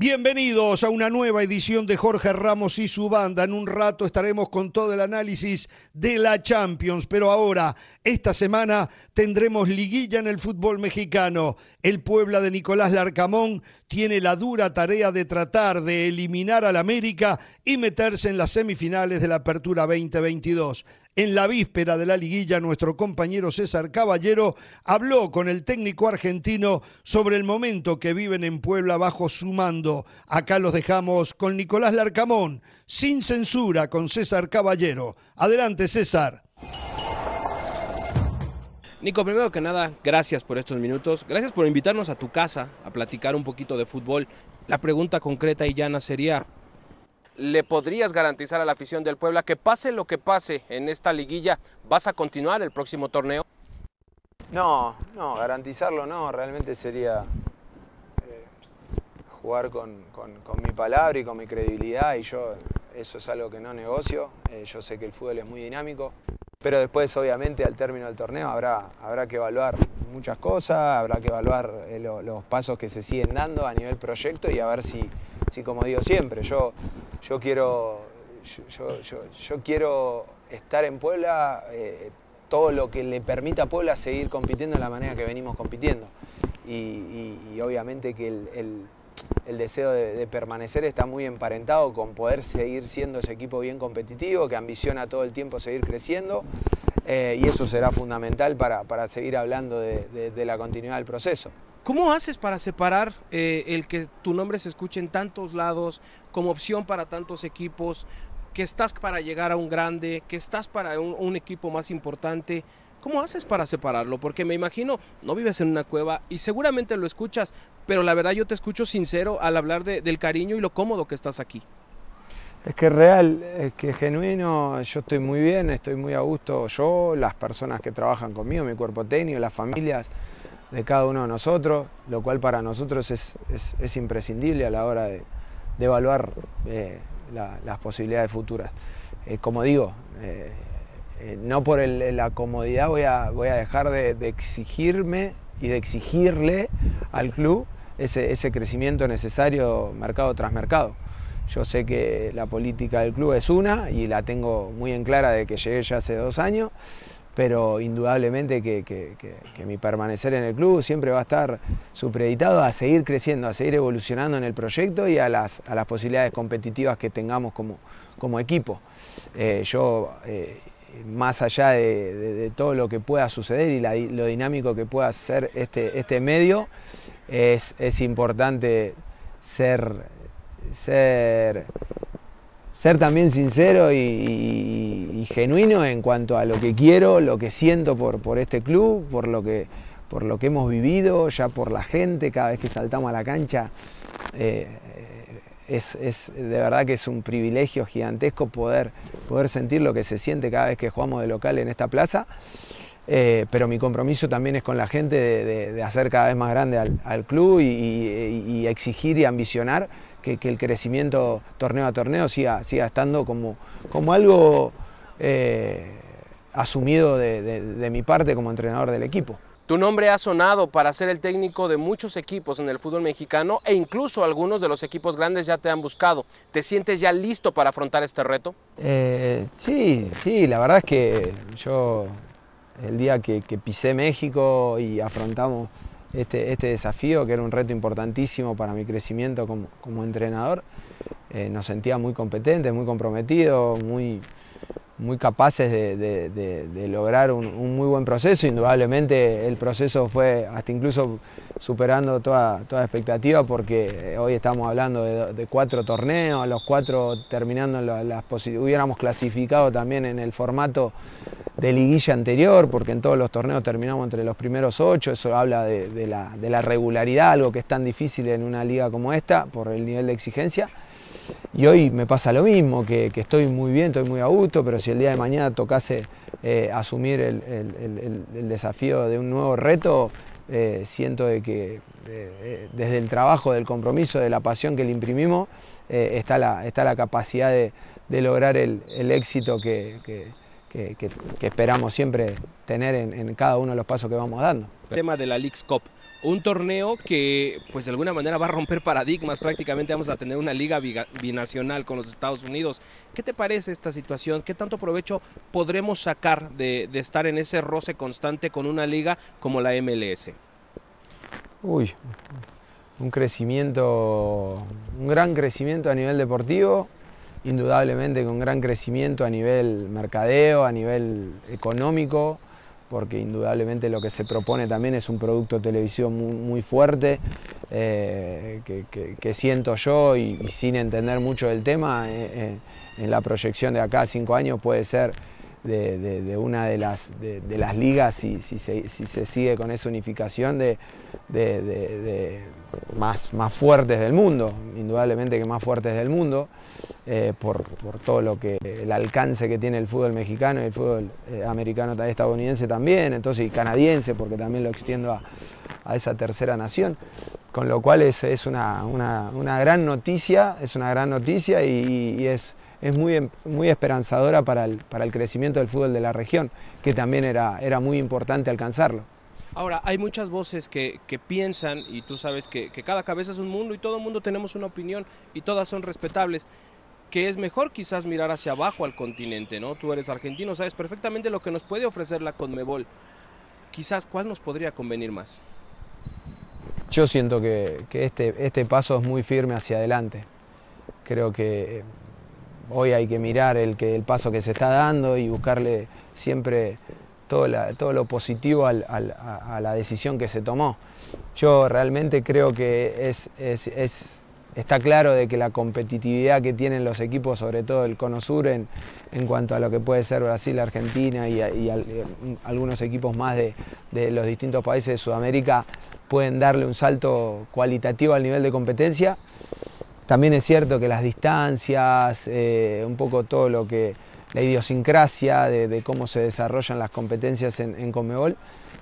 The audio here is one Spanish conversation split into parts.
Bienvenidos a una nueva edición de Jorge Ramos y su banda. En un rato estaremos con todo el análisis de la Champions, pero ahora, esta semana, tendremos liguilla en el fútbol mexicano. El Puebla de Nicolás Larcamón tiene la dura tarea de tratar de eliminar al América y meterse en las semifinales de la Apertura 2022. En la víspera de la liguilla, nuestro compañero César Caballero habló con el técnico argentino sobre el momento que viven en Puebla bajo su mando. Acá los dejamos con Nicolás Larcamón, sin censura con César Caballero. Adelante, César. Nico, primero que nada, gracias por estos minutos. Gracias por invitarnos a tu casa a platicar un poquito de fútbol. La pregunta concreta y llana sería, le podrías garantizar a la afición del Puebla que pase lo que pase en esta liguilla, vas a continuar el próximo torneo? No, no, garantizarlo no, realmente sería eh, jugar con, mi palabra y con mi credibilidad y yo eso es algo que no negocio, eh, yo sé que el fútbol es muy dinámico, pero después obviamente al término del torneo habrá, habrá que evaluar muchas cosas, habrá que evaluar eh, los pasos que se siguen dando a nivel proyecto y a ver si, si como digo siempre, yo yo quiero, yo, quiero estar en Puebla eh, todo lo que le permita a Puebla seguir compitiendo de la manera que venimos compitiendo. Y, obviamente que el, deseo de, permanecer está muy emparentado con poder seguir siendo ese equipo bien competitivo, que ambiciona todo el tiempo seguir creciendo. Eh, y eso será fundamental para, seguir hablando de la continuidad del proceso. ¿Cómo haces para separar eh, el que tu nombre se escuche en tantos lados, como opción para tantos equipos, que estás para llegar a un grande, que estás para un, equipo más importante? ¿Cómo haces para separarlo? Porque me imagino, no vives en una cueva y seguramente lo escuchas, pero la verdad yo te escucho sincero al hablar del cariño y lo cómodo que estás aquí. Es que real, es que genuino, yo estoy muy bien, estoy muy a gusto, yo, las personas que trabajan conmigo, mi cuerpo técnico, las familias de cada uno de nosotros, lo cual para nosotros es, imprescindible a la hora de, evaluar eh, las posibilidades futuras. Eh, como digo, eh, no por la comodidad voy a, voy a dejar de, exigirme y de exigirle al club ese, ese crecimiento necesario mercado tras mercado. Yo sé que la política del club es una y la tengo muy en clara de que llegué ya hace dos años pero indudablemente que, mi permanecer en el club siempre va a estar supreditado a seguir creciendo, a seguir evolucionando en el proyecto y a las, posibilidades competitivas que tengamos como, equipo. Eh, yo, eh, más allá de, todo lo que pueda suceder y lo dinámico que pueda ser este, este medio, es, es importante ser, ser ser también sincero y, genuino en cuanto a lo que quiero, lo que siento por, por este club, por lo, que, por lo que hemos vivido, ya por la gente, cada vez que saltamos a la cancha. Eh, es, de verdad que es un privilegio gigantesco poder, poder sentir lo que se siente cada vez que jugamos de local en esta plaza. Eh, pero mi compromiso también es con la gente de, hacer cada vez más grande al, club y, exigir y ambicionar que, el crecimiento torneo a torneo siga, siga estando como, como algo eh, asumido de, mi parte como entrenador del equipo. Tu nombre ha sonado para ser el técnico de muchos equipos en el fútbol mexicano e incluso algunos de los equipos grandes ya te han buscado. ¿Te sientes ya listo para afrontar este reto? Eh, sí, sí, la verdad es que yo el día que, que pisé México y afrontamos este, este, desafío, que era un reto importantísimo para mi crecimiento como, entrenador. Eh, nos sentía muy competentes, muy comprometidos, muy, muy capaces de, lograr un, muy buen proceso. Indudablemente el proceso fue hasta incluso superando toda, toda expectativa porque hoy estamos hablando de, cuatro torneos, los cuatro terminando las posibilidades. Hubiéramos clasificado también en el formato de liguilla anterior, porque en todos los torneos terminamos entre los primeros ocho, eso habla de, la, regularidad, algo que es tan difícil en una liga como esta, por el nivel de exigencia. Y hoy me pasa lo mismo, que, estoy muy bien, estoy muy a gusto, pero si el día de mañana tocase eh, asumir el, desafío de un nuevo reto, eh, siento de que eh, desde el trabajo, del compromiso, de la pasión que le imprimimos, está, la, está la capacidad de, lograr el, éxito que, que, esperamos siempre tener en, cada uno de los pasos que vamos dando. El tema de la Leagues Cup, un torneo que pues de alguna manera va a romper paradigmas, prácticamente vamos a tener una liga binacional con los Estados Unidos. ¿Qué te parece esta situación? ¿Qué tanto provecho podremos sacar de, estar en ese roce constante con una liga como la MLS? Uy, un crecimiento, un gran crecimiento a nivel deportivo, indudablemente con gran crecimiento a nivel mercadeo, a nivel económico, porque indudablemente lo que se propone también es un producto televisivo muy, fuerte, eh, que, siento yo y, sin entender mucho del tema, eh, eh, en la proyección de acá a cinco años puede ser de, una de las, de, las ligas, si, si, se, sigue con esa unificación, de, más, más fuertes del mundo, indudablemente que más fuertes del mundo, eh, por, todo lo que el alcance que tiene el fútbol mexicano y el fútbol eh, americano estadounidense también, entonces y canadiense, porque también lo extiendo a, esa tercera nación. Con lo cual es, es una, gran noticia, es una gran noticia y es es muy, em, muy esperanzadora para el, para el crecimiento del fútbol de la región, que también era, era muy importante alcanzarlo. Ahora, hay muchas voces que, piensan, y tú sabes que, cada cabeza es un mundo y todo el mundo tenemos una opinión y todas son respetables, que es mejor quizás mirar hacia abajo al continente, ¿no? Tú eres argentino, sabes perfectamente lo que nos puede ofrecer la Conmebol. Quizás, ¿cuál nos podría convenir más? Yo siento que, que este, este paso es muy firme hacia adelante. Creo que Hoy hay que mirar el, que, el paso que se está dando y buscarle siempre todo, todo lo positivo a, la decisión que se tomó. Yo realmente creo que es, está claro de que la competitividad que tienen los equipos, sobre todo el Cono Sur, en, en cuanto a lo que puede ser Brasil, Argentina y, algunos equipos más de, de, los distintos países de Sudamérica, pueden darle un salto cualitativo al nivel de competencia. También es cierto que las distancias, eh, un poco todo lo que, la idiosincrasia de, cómo se desarrollan las competencias en, en Conmebol,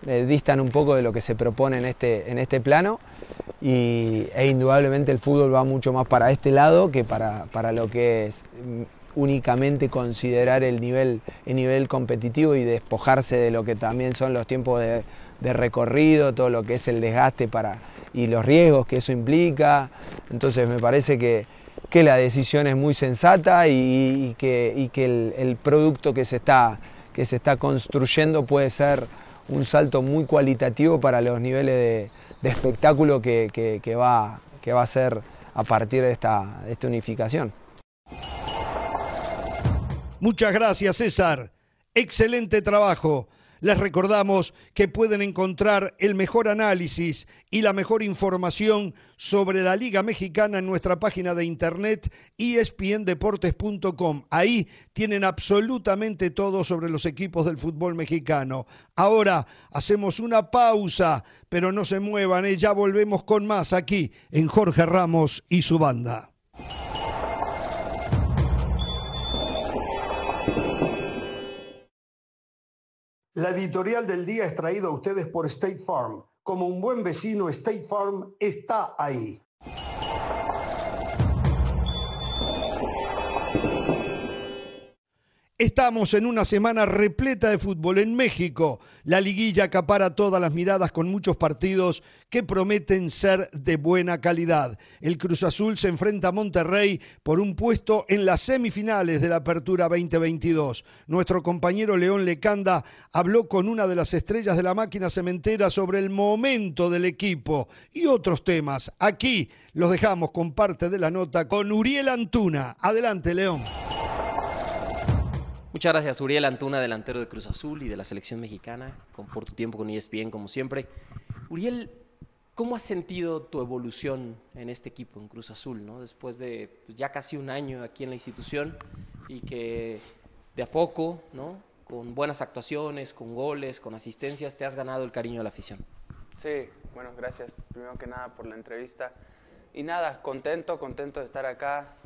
eh, distan un poco de lo que se propone en este, en este plano. Y, e indudablemente el fútbol va mucho más para este lado que para, para lo que es mm, únicamente considerar el nivel, el nivel competitivo y despojarse de lo que también son los tiempos de, de recorrido, todo lo que es el desgaste para, y los riesgos que eso implica. Entonces me parece que, la decisión es muy sensata y, que, el, producto que se, está, que se está construyendo puede ser un salto muy cualitativo para los niveles de, espectáculo que, va, que va a ser a partir de esta, de esta unificación. Muchas gracias César, excelente trabajo. Les recordamos que pueden encontrar el mejor análisis y la mejor información sobre la Liga Mexicana en nuestra página de internet espndeportes.com. Ahí tienen absolutamente todo sobre los equipos del fútbol mexicano. Ahora hacemos una pausa, pero no se muevan, ¿eh? ya volvemos con más aquí en Jorge Ramos y su banda. La editorial del día es traída a ustedes por State Farm. Como un buen vecino, State Farm está ahí. Estamos en una semana repleta de fútbol en México. La liguilla acapara todas las miradas con muchos partidos que prometen ser de buena calidad. El Cruz Azul se enfrenta a Monterrey por un puesto en las semifinales de la Apertura 2022. Nuestro compañero León Lecanda habló con una de las estrellas de la máquina cementera sobre el momento del equipo y otros temas. Aquí los dejamos con parte de la nota con Uriel Antuna. Adelante, León. Muchas gracias, Uriel Antuna, delantero de Cruz Azul y de la selección mexicana, por tu tiempo con ESPN, como siempre. Uriel, ¿cómo has sentido tu evolución en este equipo, en Cruz Azul, después de pues, ya casi un año aquí en la institución y que de a poco, con buenas actuaciones, con goles, con asistencias, te has ganado el cariño de la afición? Sí, bueno, gracias primero que nada por la entrevista. Y nada, contento, contento de estar acá,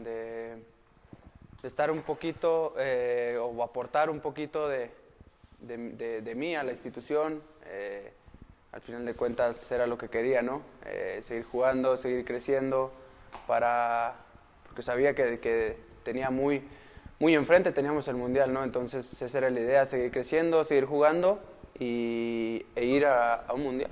de estar un poquito eh, o aportar un poquito de, de, mí a la institución. Eh, al final de cuentas era lo que quería, ¿no? Eh, seguir jugando, seguir creciendo, para, porque sabía que, que, tenía muy, muy enfrente, teníamos el Mundial, ¿no? Entonces esa era la idea, seguir creciendo, seguir jugando y, e ir a, a un Mundial.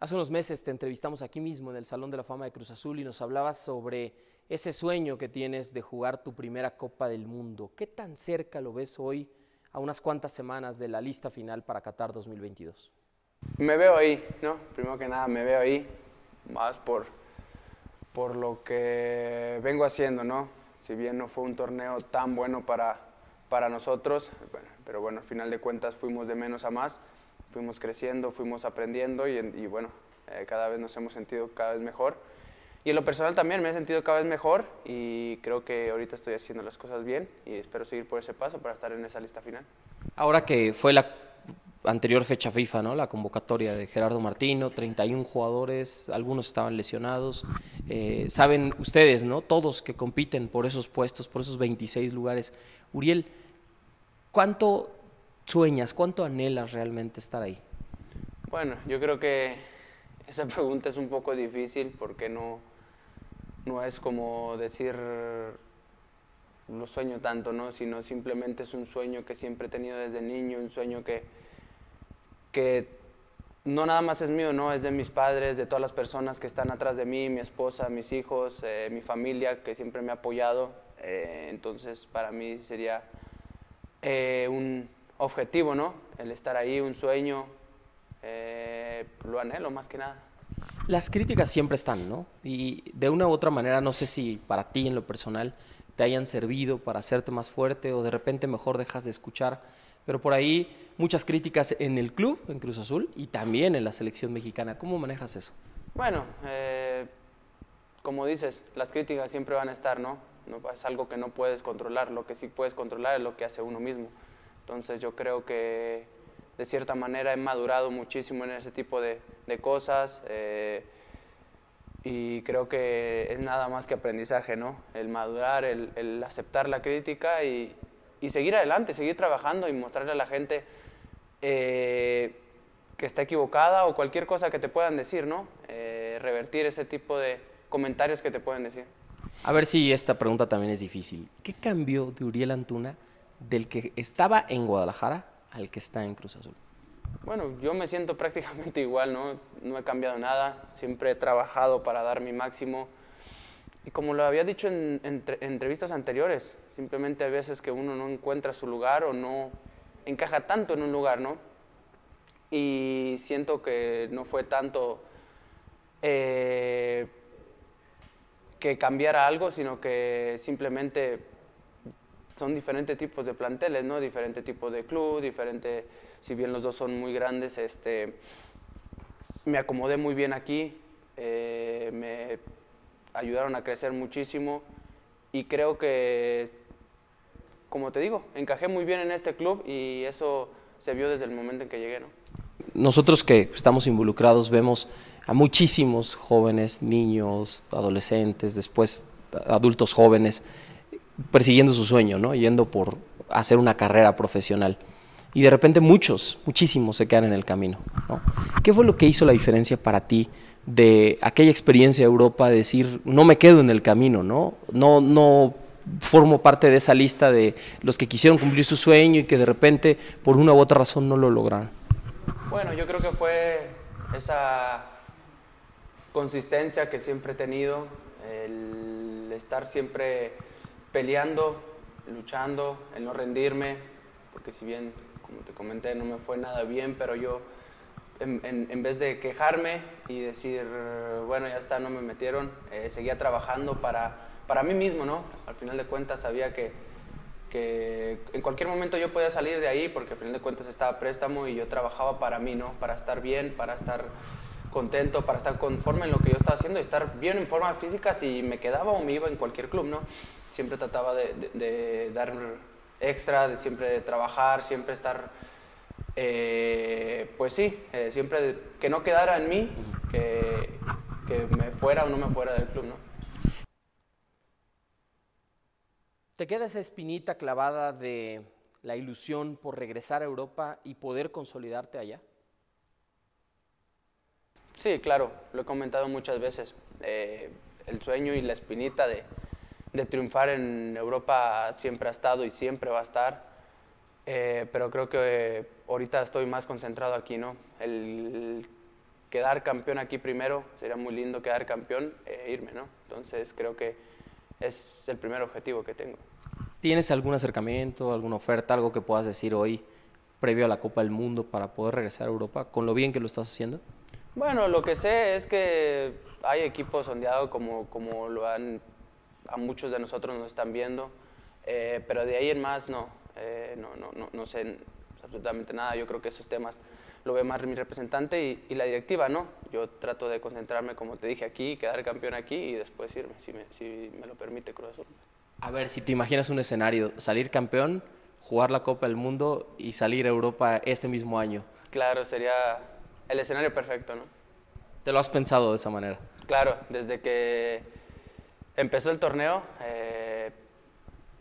Hace unos meses te entrevistamos aquí mismo en el Salón de la Fama de Cruz Azul y nos hablabas sobre ese sueño que tienes de jugar tu primera Copa del Mundo. ¿Qué tan cerca lo ves hoy a unas cuantas semanas de la lista final para Qatar 2022? Me veo ahí, ¿no? Primero que nada, me veo ahí, más por, por lo que vengo haciendo, ¿no? Si bien no fue un torneo tan bueno para, para nosotros, pero bueno, al final de cuentas fuimos de menos a más fuimos creciendo, fuimos aprendiendo y, bueno, eh, cada vez nos hemos sentido cada vez mejor. Y en lo personal también me he sentido cada vez mejor y creo que ahorita estoy haciendo las cosas bien y espero seguir por ese paso para estar en esa lista final. Ahora que fue la anterior fecha FIFA, ¿no? La convocatoria de Gerardo Martino, 31 jugadores, algunos estaban lesionados. Eh, saben ustedes, ¿no? Todos que compiten por esos puestos, por esos 26 lugares. Uriel, ¿cuánto sueñas? ¿Cuánto anhelas realmente estar ahí? Bueno, yo creo que esa pregunta es un poco difícil porque no, no es como decir lo sueño tanto, ¿no? sino simplemente es un sueño que siempre he tenido desde niño, un sueño que, que no nada más es mío, ¿no? es de mis padres, de todas las personas que están atrás de mí, mi esposa, mis hijos, eh, mi familia que siempre me ha apoyado. Eh, entonces para mí sería eh, un, objetivo, ¿no? El estar ahí, un sueño, lo anhelo más que nada. Las críticas siempre están, ¿no? Y de una u otra manera, no sé si para ti en lo personal te hayan servido para hacerte más fuerte o de repente mejor dejas de escuchar, pero por ahí muchas críticas en el club, en Cruz Azul, y también en la selección mexicana. ¿Cómo manejas eso? Bueno, eh, como dices, las críticas siempre van a estar, ¿no? ¿no? Es algo que no puedes controlar, lo que sí puedes controlar es lo que hace uno mismo. Entonces yo creo que de cierta manera he madurado muchísimo en ese tipo de, cosas eh, y creo que es nada más que aprendizaje, ¿no? El madurar, el, aceptar la crítica y, seguir adelante, seguir trabajando y mostrarle a la gente eh, que está equivocada o cualquier cosa que te puedan decir, ¿no? Eh, revertir ese tipo de comentarios que te pueden decir. A ver si esta pregunta también es difícil. ¿Qué cambió de Uriel Antuna del que estaba en Guadalajara al que está en Cruz Azul? Bueno, yo me siento prácticamente igual, ¿no? No he cambiado nada, siempre he trabajado para dar mi máximo. Y como lo había dicho en, entrevistas anteriores, simplemente hay veces que uno no encuentra su lugar o no encaja tanto en un lugar, ¿no? Y siento que no fue tanto eh, que cambiara algo, sino que simplemente son diferentes tipos de planteles, ¿no? Diferente tipo de club, diferente, si bien los dos son muy grandes, este, me acomodé muy bien aquí, eh, me ayudaron a crecer muchísimo y creo que, como te digo, encajé muy bien en este club y eso se vio desde el momento en que llegué, ¿no? Nosotros que estamos involucrados vemos a muchísimos jóvenes, niños, adolescentes, después adultos jóvenes, persiguiendo su sueño, ¿no? Yendo por hacer una carrera profesional. Y de repente muchos, muchísimos se quedan en el camino, ¿Qué fue lo que hizo la diferencia para ti de aquella experiencia de Europa de decir, no me quedo en el camino, ¿no? No, no formo parte de esa lista de los que quisieron cumplir su sueño y que de repente por una u otra razón no lo lograron? Bueno, yo creo que fue esa consistencia que siempre he tenido, el estar siempre peleando, luchando, el no rendirme, porque si bien, como te comenté, no me fue nada bien, pero yo en, vez de quejarme y decir, bueno, ya está, no me metieron, eh, seguía trabajando para, para mí mismo, ¿no? Al final de cuentas sabía que, que en cualquier momento yo podía salir de ahí porque al final de cuentas estaba préstamo y yo trabajaba para mí, ¿no? Para estar bien, para estar contento, para estar conforme en lo que yo estaba haciendo y estar bien en forma física si me quedaba o me iba en cualquier club, ¿no? Siempre trataba de, dar extra, de siempre trabajar, siempre estar, eh, pues sí, eh, siempre que no quedara en mí, que, que me fuera o no me fuera del club, ¿no? ¿Te queda esa espinita clavada de la ilusión por regresar a Europa y poder consolidarte allá? Sí, claro, lo he comentado muchas veces. Eh, el sueño y la espinita de, triunfar en Europa siempre ha estado y siempre va a estar. Eh, pero creo que ahorita estoy más concentrado aquí, ¿no? El quedar campeón aquí primero, sería muy lindo quedar campeón e irme, ¿no? Entonces creo que es el primer objetivo que tengo. ¿Tienes algún acercamiento, alguna oferta, algo que puedas decir hoy previo a la Copa del Mundo para poder regresar a Europa con lo bien que lo estás haciendo? Bueno, lo que sé es que hay equipos sondeados como, como lo han, a muchos de nosotros nos están viendo, eh, pero de ahí en más no, eh, no, no, no, no, sé absolutamente nada. Yo creo que esos temas lo ve más mi representante y, y, la directiva, ¿no? Yo trato de concentrarme, como te dije, aquí, quedar campeón aquí y después irme, si me, si me lo permite Cruz Azul. A ver, si te imaginas un escenario, salir campeón, jugar la Copa del Mundo y salir a Europa este mismo año. Claro, sería el escenario perfecto, ¿no? ¿Te lo has pensado de esa manera? Claro, desde que empezó el torneo, eh,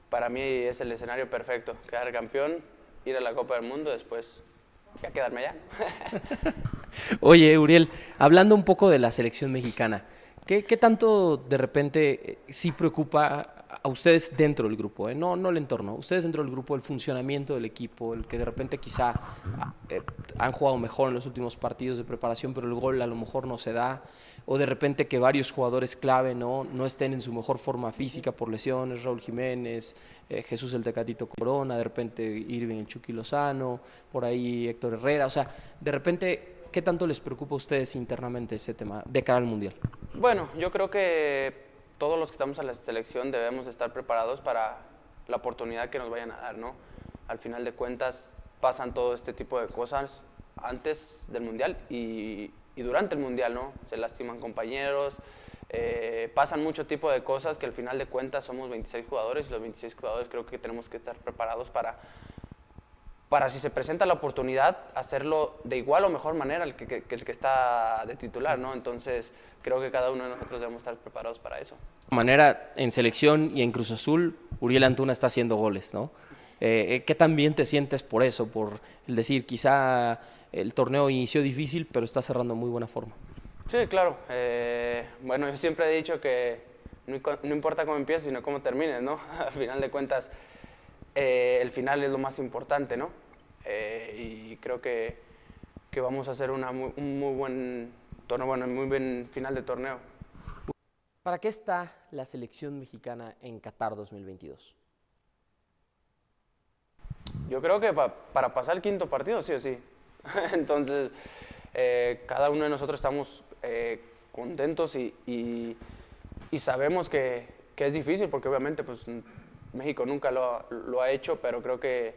para mí es el escenario perfecto, quedar campeón, ir a la Copa del Mundo, después ya quedarme allá. Oye, Uriel, hablando un poco de la selección mexicana, ¿qué, qué tanto de repente eh, sí preocupa a ustedes dentro del grupo, ¿eh? no, no el entorno, ustedes dentro del grupo, el funcionamiento del equipo, el que de repente quizá eh, han jugado mejor en los últimos partidos de preparación, pero el gol a lo mejor no se da, o de repente que varios jugadores clave no, no estén en su mejor forma física por lesiones, Raúl Jiménez, eh, Jesús el Tecatito Corona, de repente Irving el Chucky Lozano, por ahí Héctor Herrera, o sea, de repente, ¿qué tanto les preocupa a ustedes internamente ese tema de cara al Mundial? Bueno, yo creo que todos los que estamos en la selección debemos estar preparados para la oportunidad que nos vayan a dar, ¿no? Al final de cuentas pasan todo este tipo de cosas antes del Mundial y, durante el Mundial, ¿no? Se lastiman compañeros, eh, pasan mucho tipo de cosas que al final de cuentas somos 26 jugadores y los 26 jugadores creo que tenemos que estar preparados para para si se presenta la oportunidad, hacerlo de igual o mejor manera el que, que, el que está de titular, ¿no? Entonces, creo que cada uno de nosotros debemos estar preparados para eso. De manera, en selección y en Cruz Azul, Uriel Antuna está haciendo goles, ¿no? Eh, eh, ¿Qué tan bien te sientes por eso? Por el decir, quizá el torneo inició difícil, pero está cerrando muy buena forma. Sí, claro. Eh, bueno, yo siempre he dicho que no, no importa cómo empieces, sino cómo termines, ¿no? Al final de cuentas, eh, el final es lo más importante, ¿no? Eh, y creo que, que, vamos a hacer una muy, un muy buen torneo, bueno, muy buen final de torneo. ¿Para qué está la selección mexicana en Qatar 2022? Yo creo que pa, para pasar el quinto partido, sí o sí. Entonces, eh, cada uno de nosotros estamos eh, contentos y, y, y sabemos que, que, es difícil, porque obviamente pues, México nunca lo, lo, ha hecho, pero creo que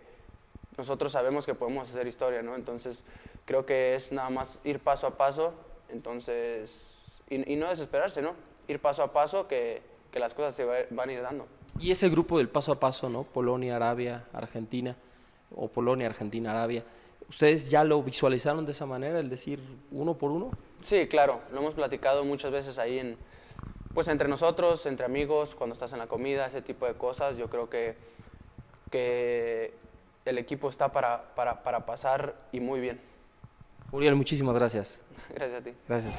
nosotros sabemos que podemos hacer historia, ¿no? Entonces, creo que es nada más ir paso a paso, entonces, y, y no desesperarse, ¿no? Ir paso a paso que, que las cosas se va, van a ir dando. Y ese grupo del paso a paso, ¿no? Polonia, Arabia, Argentina, o Polonia, Argentina, Arabia, ¿ustedes ya lo visualizaron de esa manera, el decir uno por uno? Sí, claro, lo hemos platicado muchas veces ahí en, pues entre nosotros, entre amigos, cuando estás en la comida, ese tipo de cosas, yo creo que, que el equipo está para, para, para pasar y muy bien. Uriel, muchísimas gracias. Gracias a ti. Gracias.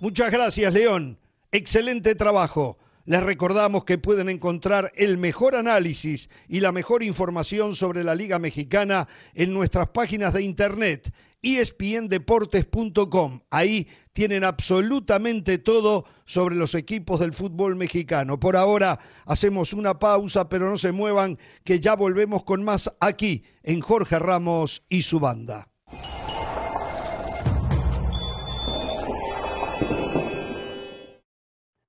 Muchas gracias, León. Excelente trabajo. Les recordamos que pueden encontrar el mejor análisis y la mejor información sobre la Liga Mexicana en nuestras páginas de internet espndeportes.com. Ahí tienen absolutamente todo sobre los equipos del fútbol mexicano. Por ahora hacemos una pausa, pero no se muevan, que ya volvemos con más aquí en Jorge Ramos y su banda.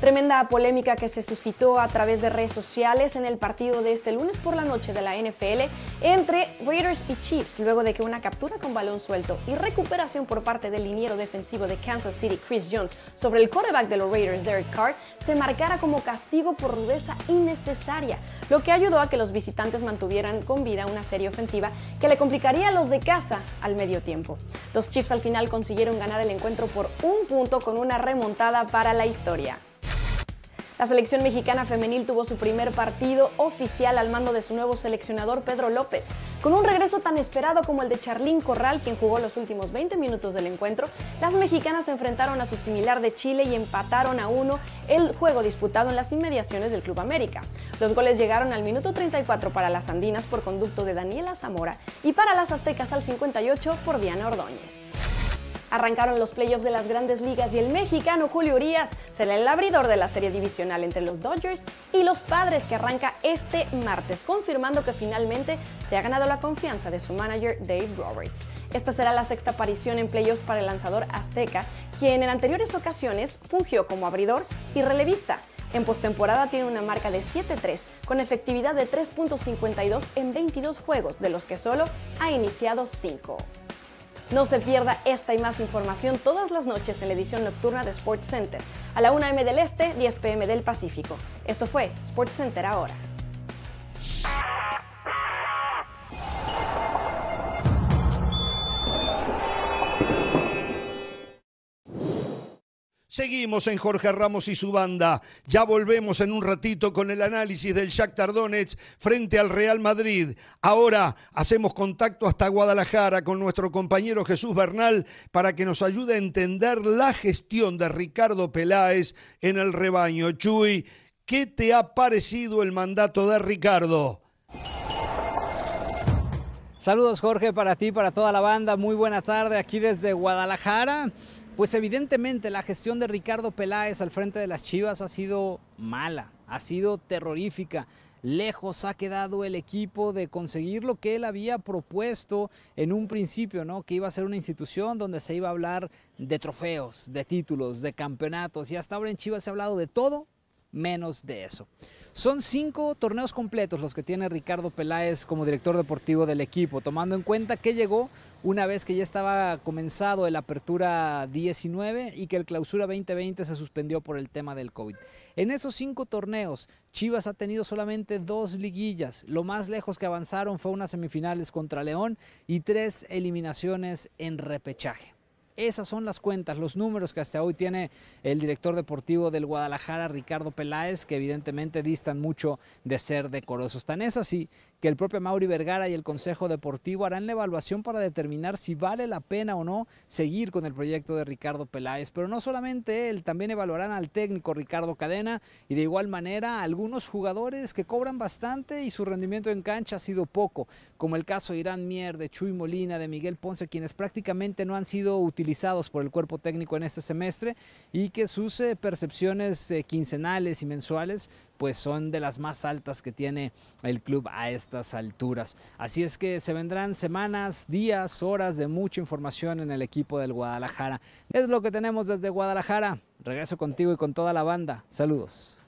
Tremenda polémica que se suscitó a través de redes sociales en el partido de este lunes por la noche de la NFL entre Raiders y Chiefs, luego de que una captura con balón suelto y recuperación por parte del liniero defensivo de Kansas City, Chris Jones, sobre el quarterback de los Raiders, Derek Carr, se marcara como castigo por rudeza innecesaria, lo que ayudó a que los visitantes mantuvieran con vida una serie ofensiva que le complicaría a los de casa al medio tiempo. Los Chiefs al final consiguieron ganar el encuentro por un punto con una remontada para la historia. La selección mexicana femenil tuvo su primer partido oficial al mando de su nuevo seleccionador Pedro López. Con un regreso tan esperado como el de Charlín Corral, quien jugó los últimos 20 minutos del encuentro, las mexicanas se enfrentaron a su similar de Chile y empataron a uno el juego disputado en las inmediaciones del Club América. Los goles llegaron al minuto 34 para las andinas por conducto de Daniela Zamora y para las aztecas al 58 por Diana Ordóñez. Arrancaron los playoffs de las grandes ligas y el mexicano Julio Urias será el abridor de la serie divisional entre los Dodgers y los Padres que arranca este martes, confirmando que finalmente se ha ganado la confianza de su manager Dave Roberts. Esta será la sexta aparición en playoffs para el lanzador azteca, quien en anteriores ocasiones fungió como abridor y relevista. En postemporada tiene una marca de 7-3 con efectividad de 3.52 en 22 juegos, de los que solo ha iniciado 5. No se pierda esta y más información todas las noches en la edición nocturna de Sports Center, a la 1 m del Este, 10 pm del Pacífico. Esto fue Sports Center ahora. Seguimos en Jorge Ramos y su banda. Ya volvemos en un ratito con el análisis del Shakhtar Donetsk frente al Real Madrid. Ahora hacemos contacto hasta Guadalajara con nuestro compañero Jesús Bernal para que nos ayude a entender la gestión de Ricardo Peláez en el rebaño. Chuy, ¿qué te ha parecido el mandato de Ricardo? Saludos Jorge para ti, para toda la banda. Muy buena tarde aquí desde Guadalajara. Pues evidentemente la gestión de Ricardo Peláez al frente de las Chivas ha sido mala, ha sido terrorífica. Lejos ha quedado el equipo de conseguir lo que él había propuesto en un principio, ¿no? Que iba a ser una institución donde se iba a hablar de trofeos, de títulos, de campeonatos. Y hasta ahora en Chivas se ha hablado de todo menos de eso. Son cinco torneos completos los que tiene Ricardo Peláez como director deportivo del equipo, tomando en cuenta que llegó una vez que ya estaba comenzado el Apertura 19 y que el Clausura 2020 se suspendió por el tema del COVID. En esos cinco torneos, Chivas ha tenido solamente dos liguillas. Lo más lejos que avanzaron fue unas semifinales contra León y tres eliminaciones en repechaje. Esas son las cuentas, los números que hasta hoy tiene el director deportivo del Guadalajara, Ricardo Peláez, que evidentemente distan mucho de ser decorosos. Tan es así que el propio Mauri Vergara y el Consejo Deportivo harán la evaluación para determinar si vale la pena o no seguir con el proyecto de Ricardo Peláez. Pero no solamente él, también evaluarán al técnico Ricardo Cadena y de igual manera a algunos jugadores que cobran bastante y su rendimiento en cancha ha sido poco, como el caso de Irán Mier, de Chuy Molina, de Miguel Ponce, quienes prácticamente no han sido utilizados por el cuerpo técnico en este semestre y que sus eh, percepciones eh, quincenales y mensuales pues son de las más altas que tiene el club a estas alturas. Así es que se vendrán semanas, días, horas de mucha información en el equipo del Guadalajara. Es lo que tenemos desde Guadalajara. Regreso contigo y con toda la banda. Saludos.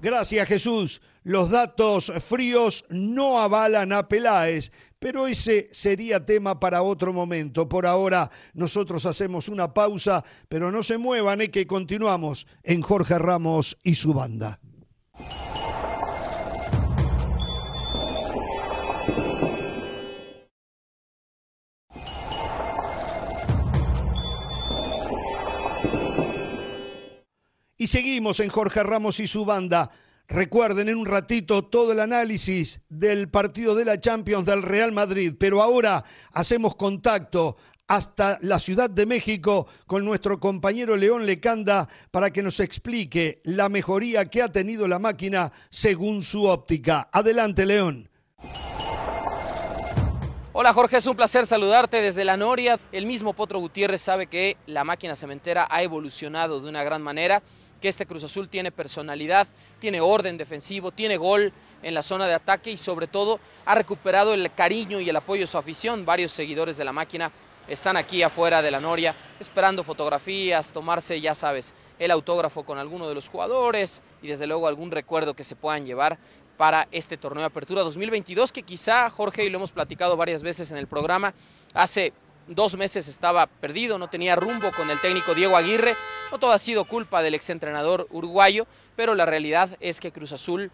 Gracias Jesús. Los datos fríos no avalan a Peláez, pero ese sería tema para otro momento. Por ahora nosotros hacemos una pausa, pero no se muevan, es que continuamos en Jorge Ramos y su banda. Y seguimos en Jorge Ramos y su banda. Recuerden en un ratito todo el análisis del partido de la Champions del Real Madrid, pero ahora hacemos contacto hasta la Ciudad de México con nuestro compañero León Lecanda para que nos explique la mejoría que ha tenido la máquina según su óptica. Adelante, León. Hola Jorge, es un placer saludarte desde la Noria. El mismo Potro Gutiérrez sabe que la máquina cementera ha evolucionado de una gran manera que este Cruz Azul tiene personalidad, tiene orden defensivo, tiene gol en la zona de ataque y sobre todo ha recuperado el cariño y el apoyo de su afición. Varios seguidores de la máquina están aquí afuera de la Noria esperando fotografías, tomarse, ya sabes, el autógrafo con alguno de los jugadores y desde luego algún recuerdo que se puedan llevar para este torneo de apertura 2022 que quizá Jorge y lo hemos platicado varias veces en el programa hace dos meses estaba perdido, no tenía rumbo con el técnico Diego Aguirre. No todo ha sido culpa del exentrenador uruguayo, pero la realidad es que Cruz Azul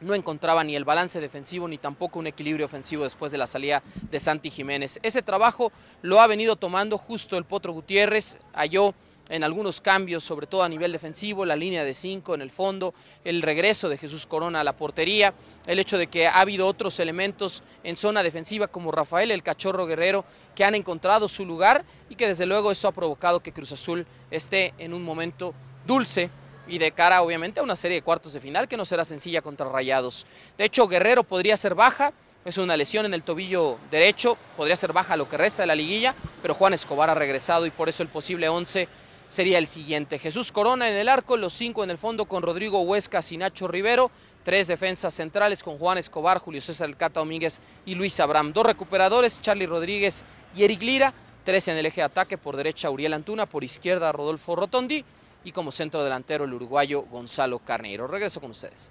no encontraba ni el balance defensivo ni tampoco un equilibrio ofensivo después de la salida de Santi Jiménez. Ese trabajo lo ha venido tomando justo el Potro Gutiérrez, halló en algunos cambios, sobre todo a nivel defensivo, la línea de cinco en el fondo, el regreso de Jesús Corona a la portería, el hecho de que ha habido otros elementos en zona defensiva como Rafael el Cachorro Guerrero que han encontrado su lugar y que desde luego eso ha provocado que Cruz Azul esté en un momento dulce y de cara obviamente a una serie de cuartos de final que no será sencilla contra Rayados. De hecho, Guerrero podría ser baja, es una lesión en el tobillo derecho, podría ser baja lo que resta de la liguilla, pero Juan Escobar ha regresado y por eso el posible 11 sería el siguiente. Jesús Corona en el arco, los cinco en el fondo con Rodrigo Huescas y Nacho Rivero, tres defensas centrales con Juan Escobar, Julio César Cata Domínguez y Luis Abraham, dos recuperadores, Charlie Rodríguez y Eric Lira, tres en el eje de ataque, por derecha Uriel Antuna, por izquierda Rodolfo Rotondi y como centro delantero el uruguayo Gonzalo Carneiro. Regreso con ustedes.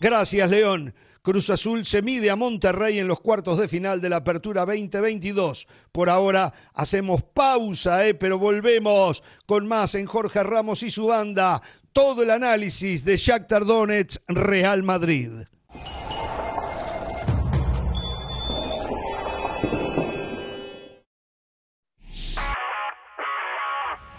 Gracias, León. Cruz Azul se mide a Monterrey en los cuartos de final de la Apertura 2022. Por ahora hacemos pausa, ¿eh? pero volvemos con más en Jorge Ramos y su banda. Todo el análisis de Shakhtar Donetsk, Real Madrid.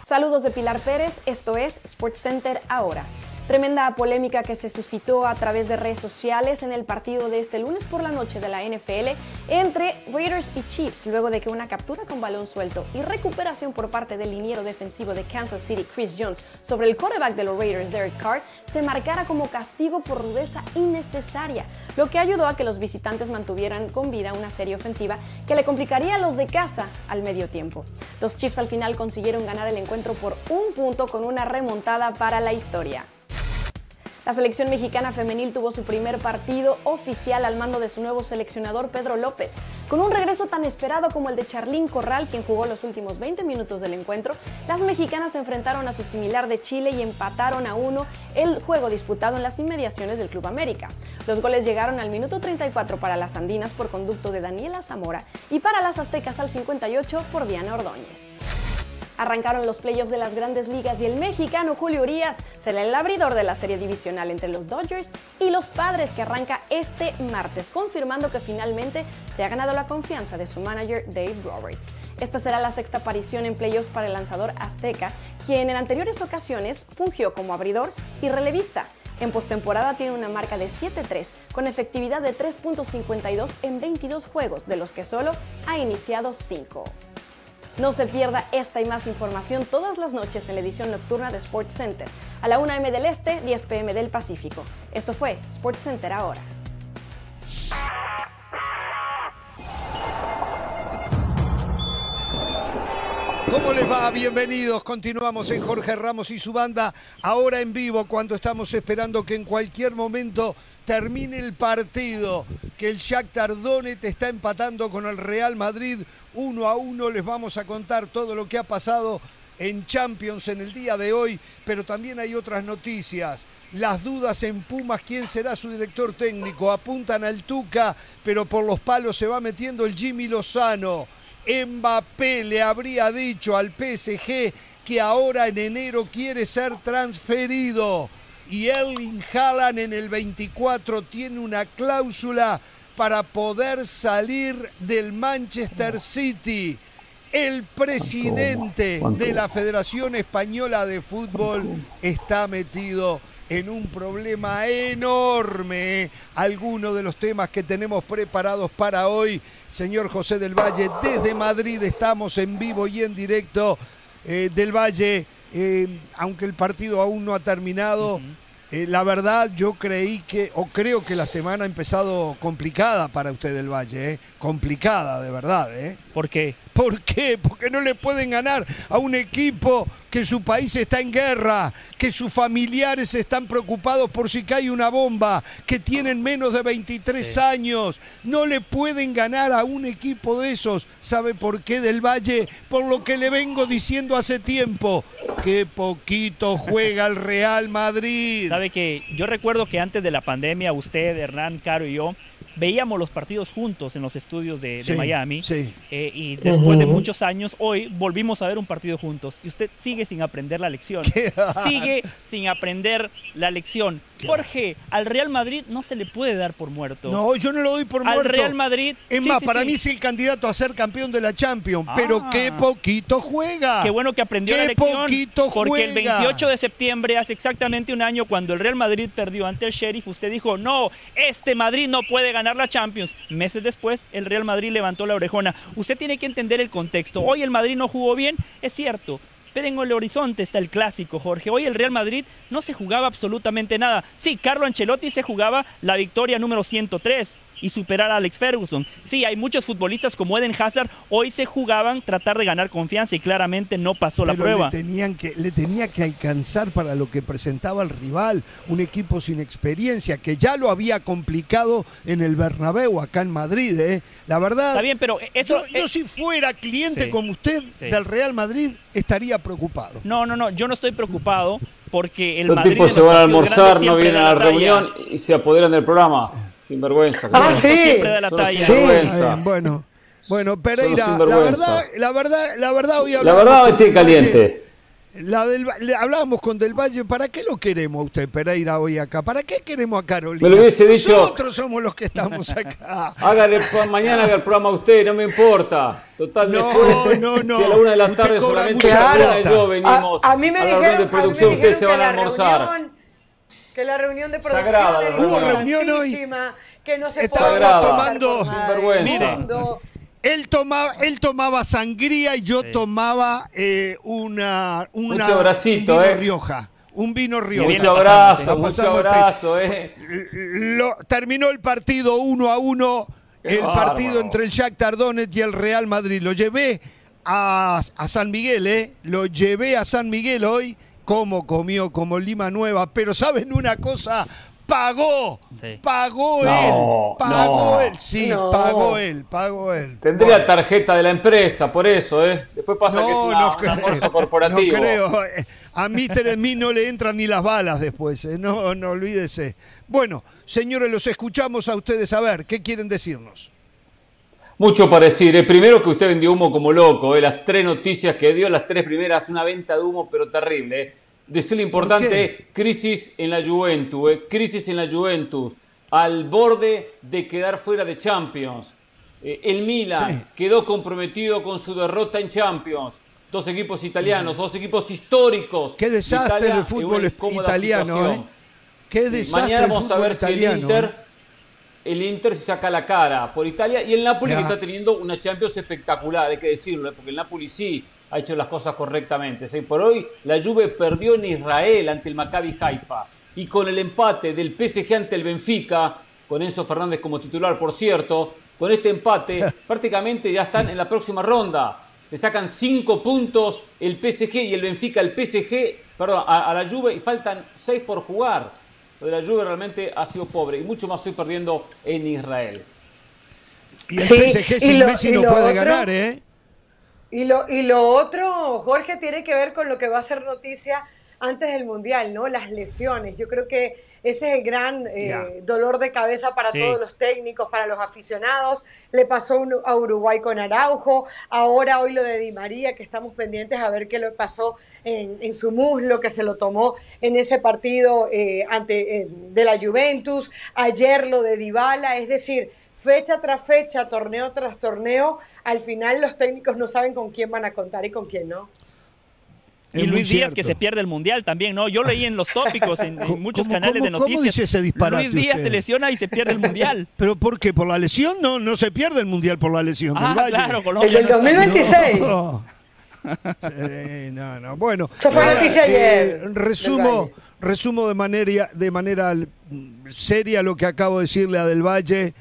Saludos de Pilar Pérez, esto es SportsCenter ahora. Tremenda polémica que se suscitó a través de redes sociales en el partido de este lunes por la noche de la NFL entre Raiders y Chiefs, luego de que una captura con balón suelto y recuperación por parte del liniero defensivo de Kansas City, Chris Jones, sobre el quarterback de los Raiders, Derek Carr, se marcara como castigo por rudeza innecesaria, lo que ayudó a que los visitantes mantuvieran con vida una serie ofensiva que le complicaría a los de casa al medio tiempo. Los Chiefs al final consiguieron ganar el encuentro por un punto con una remontada para la historia. La selección mexicana femenil tuvo su primer partido oficial al mando de su nuevo seleccionador Pedro López. Con un regreso tan esperado como el de Charlín Corral, quien jugó los últimos 20 minutos del encuentro, las mexicanas se enfrentaron a su similar de Chile y empataron a uno el juego disputado en las inmediaciones del Club América. Los goles llegaron al minuto 34 para las andinas por conducto de Daniela Zamora y para las aztecas al 58 por Diana Ordóñez. Arrancaron los playoffs de las grandes ligas y el mexicano Julio Urias será el abridor de la serie divisional entre los Dodgers y los Padres que arranca este martes, confirmando que finalmente se ha ganado la confianza de su manager Dave Roberts. Esta será la sexta aparición en playoffs para el lanzador azteca, quien en anteriores ocasiones fungió como abridor y relevista. En postemporada tiene una marca de 7-3 con efectividad de 3.52 en 22 juegos, de los que solo ha iniciado 5. No se pierda esta y más información todas las noches en la edición nocturna de Sports Center, a la 1 m del Este, 10 pm del Pacífico. Esto fue Sports Center ahora. ¿Cómo les va? Bienvenidos. Continuamos en Jorge Ramos y su banda, ahora en vivo, cuando estamos esperando que en cualquier momento termine el partido, que el Shakhtar Donetsk está empatando con el Real Madrid uno a uno. Les vamos a contar todo lo que ha pasado en Champions en el día de hoy, pero también hay otras noticias. Las dudas en Pumas, quién será su director técnico, apuntan al Tuca, pero por los palos se va metiendo el Jimmy Lozano. Mbappé le habría dicho al PSG que ahora en enero quiere ser transferido y Erling Haaland en el 24 tiene una cláusula para poder salir del Manchester City. El presidente de la Federación Española de Fútbol está metido en un problema enorme. Algunos de los temas que tenemos preparados para hoy, señor José del Valle, desde Madrid estamos en vivo y en directo eh, del Valle, eh, aunque el partido aún no ha terminado. Eh, la verdad, yo creí que, o creo que la semana ha empezado complicada para usted del Valle, ¿eh? complicada de verdad. ¿eh? ¿Por qué? ¿Por qué? Porque no le pueden ganar a un equipo que su país está en guerra, que sus familiares están preocupados por si cae una bomba, que tienen menos de 23 años. No le pueden ganar a un equipo de esos. ¿Sabe por qué del Valle? Por lo que le vengo diciendo hace tiempo. Qué poquito juega el Real Madrid. Sabe que yo recuerdo que antes de la pandemia usted, Hernán, Caro y yo veíamos los partidos juntos en los estudios de, de Sí, Miami. sí. Eh, y después de muchos años, hoy volvimos a ver un partido juntos. Y usted sigue sin aprender la lección. Sigue sin aprender la lección. Jorge, al Real Madrid no se le puede dar por muerto. No, yo no lo doy por Al muerto. Real Madrid. Es sí, más, sí, para sí. mí es el candidato a ser campeón de la Champions, Ah. pero qué poquito juega. Qué bueno que aprendió Qué la lección. poquito porque el juega. 28 de septiembre, hace exactamente un año, cuando el Real Madrid perdió ante el Sheriff, usted dijo, no, este Madrid no puede ganar la Champions. Meses después, el Real Madrid levantó la orejona. Usted tiene que entender el contexto. Hoy el Madrid no jugó bien, es cierto. Pero en el horizonte está el clásico, Jorge. Hoy el Real Madrid no se jugaba absolutamente nada. Sí, Carlo Ancelotti se jugaba la victoria número 103 y superar a Alex Ferguson. Sí, hay muchos futbolistas como Eden Hazard, hoy se jugaban tratar de ganar confianza y claramente no pasó la Pero prueba. Le, tenían que, le tenía que alcanzar para lo que presentaba el rival, un equipo sin experiencia, que ya lo había complicado en el Bernabéu, acá en Madrid. ¿eh? La verdad, Está bien, pero eso... yo, yo eh, si fuera cliente sí, como usted sí. del Real Madrid, estaría preocupado. No, no, no, yo no estoy preocupado porque el Madrid tipos se los van a almorzar, no vienen a la reunión y se apoderan del programa. Sin vergüenza. Ah, sí. Siempre da la talla. sinvergüenza. Bien, bueno, bueno, Pereira, la sinvergüenza. verdad, la verdad, la verdad, hoy La hablábamos verdad, con estoy caliente. La del, le hablábamos con Del Valle, ¿para qué lo queremos a usted, Pereira, hoy acá? ¿Para qué queremos a Carolina? Me lo hubiese dicho- Nosotros somos los que estamos acá. Hágale mañana haga el programa usted, no me importa. Total, No, después, no, no. si a la una de la Usted tarde solamente plata. yo venimos A, a mí me la dijeron, reunión de a mí me producción, dijeron ustedes se van a la almorzar. reunión- que la reunión de producción Sagrada era. Hubo reunión hoy. que no se pasar tomando- mundo. Él tomaba, él tomaba sangría y yo tomaba eh, una, una Mucho un vino eh. Rioja. Un vino Rioja. Mucho abrazo, mucho abrazo, eh. Lo- terminó el partido uno a uno. Qué el partido entre el Shakhtar Donetsk y el Real Madrid. Lo llevé a, a San Miguel, ¿eh? Lo llevé a San Miguel hoy. Como comió, como Lima Nueva. Pero ¿saben una cosa? Pagó. Sí. Pagó No, él. Pagó no. él. Sí, No. pagó él. Pagó él. Tendría tarjeta de la empresa, por eso, ¿eh? Después pasa que es una- un creo. almuerzo corporativo. No creo. Eh, A mí mí no le entran ni las balas después. eh. No, no olvídese. Bueno, señores, los escuchamos a ustedes a ver qué quieren decirnos. Mucho para decir. eh. Primero que usted vendió humo como loco. eh. Las tres noticias que dio, las tres primeras, una venta de humo, pero terrible. Eh. Decirle importante, qué? eh, crisis en la Juventus. eh. Crisis en la Juventus. Al borde de quedar fuera de Champions. El Milan Sí. quedó comprometido con su derrota en Champions. Dos equipos italianos, dos equipos históricos. Qué desastre Italia el fútbol italiano. Qué desastre Mañana el vamos a ver si el. Inter. El Inter se saca la cara por Italia y el Napoli que está teniendo una Champions espectacular, hay que decirlo, ¿eh? porque el Napoli sí ha hecho las cosas correctamente. ¿sí? Por hoy la Juve perdió en Israel ante el Maccabi Haifa y con el empate del PSG ante el Benfica, con Enzo Fernández como titular, por cierto, con este empate prácticamente ya están en la próxima ronda. Le sacan cinco puntos el PSG y el Benfica, el PSG, perdón, a, a la Juve y faltan seis por jugar. Lo de la Juve realmente ha sido pobre y mucho más estoy perdiendo en Israel. Y el Sí, PSG y sin lo- Messi y no puede otro- ganar, ¿eh? Y lo, y lo otro, Jorge, tiene que ver con lo que va a ser noticia antes del Mundial, ¿no? Las lesiones. Yo creo que ese es el gran eh, dolor de cabeza para Sí. todos los técnicos, para los aficionados. Le pasó un- a Uruguay con Araujo, ahora hoy lo de Di María, que estamos pendientes a ver qué le pasó en, en su muslo, que se lo tomó en ese partido eh, ante, eh, de la Juventus, ayer lo de Dybala, es decir, fecha tras fecha, torneo tras torneo, al final los técnicos no saben con quién van a contar y con quién no. Y Luis Díaz que se pierde el mundial también, ¿no? Yo leí en los tópicos, en, en ¿Cómo- muchos cómo- canales de cómo- cómo noticias. dice ese disparate Luis Díaz usted? se lesiona y se pierde el mundial. ¿Pero por qué? ¿Por la lesión? No, no se pierde el Mundial por la lesión del ah, Valle. claro, Colombia. El del no está. 2026. No. Sí, no, no. Bueno, Eso fue ahora, noticia ayer, del resumo, resumo de manera, de manera seria lo que acabo de decirle a Del Valle.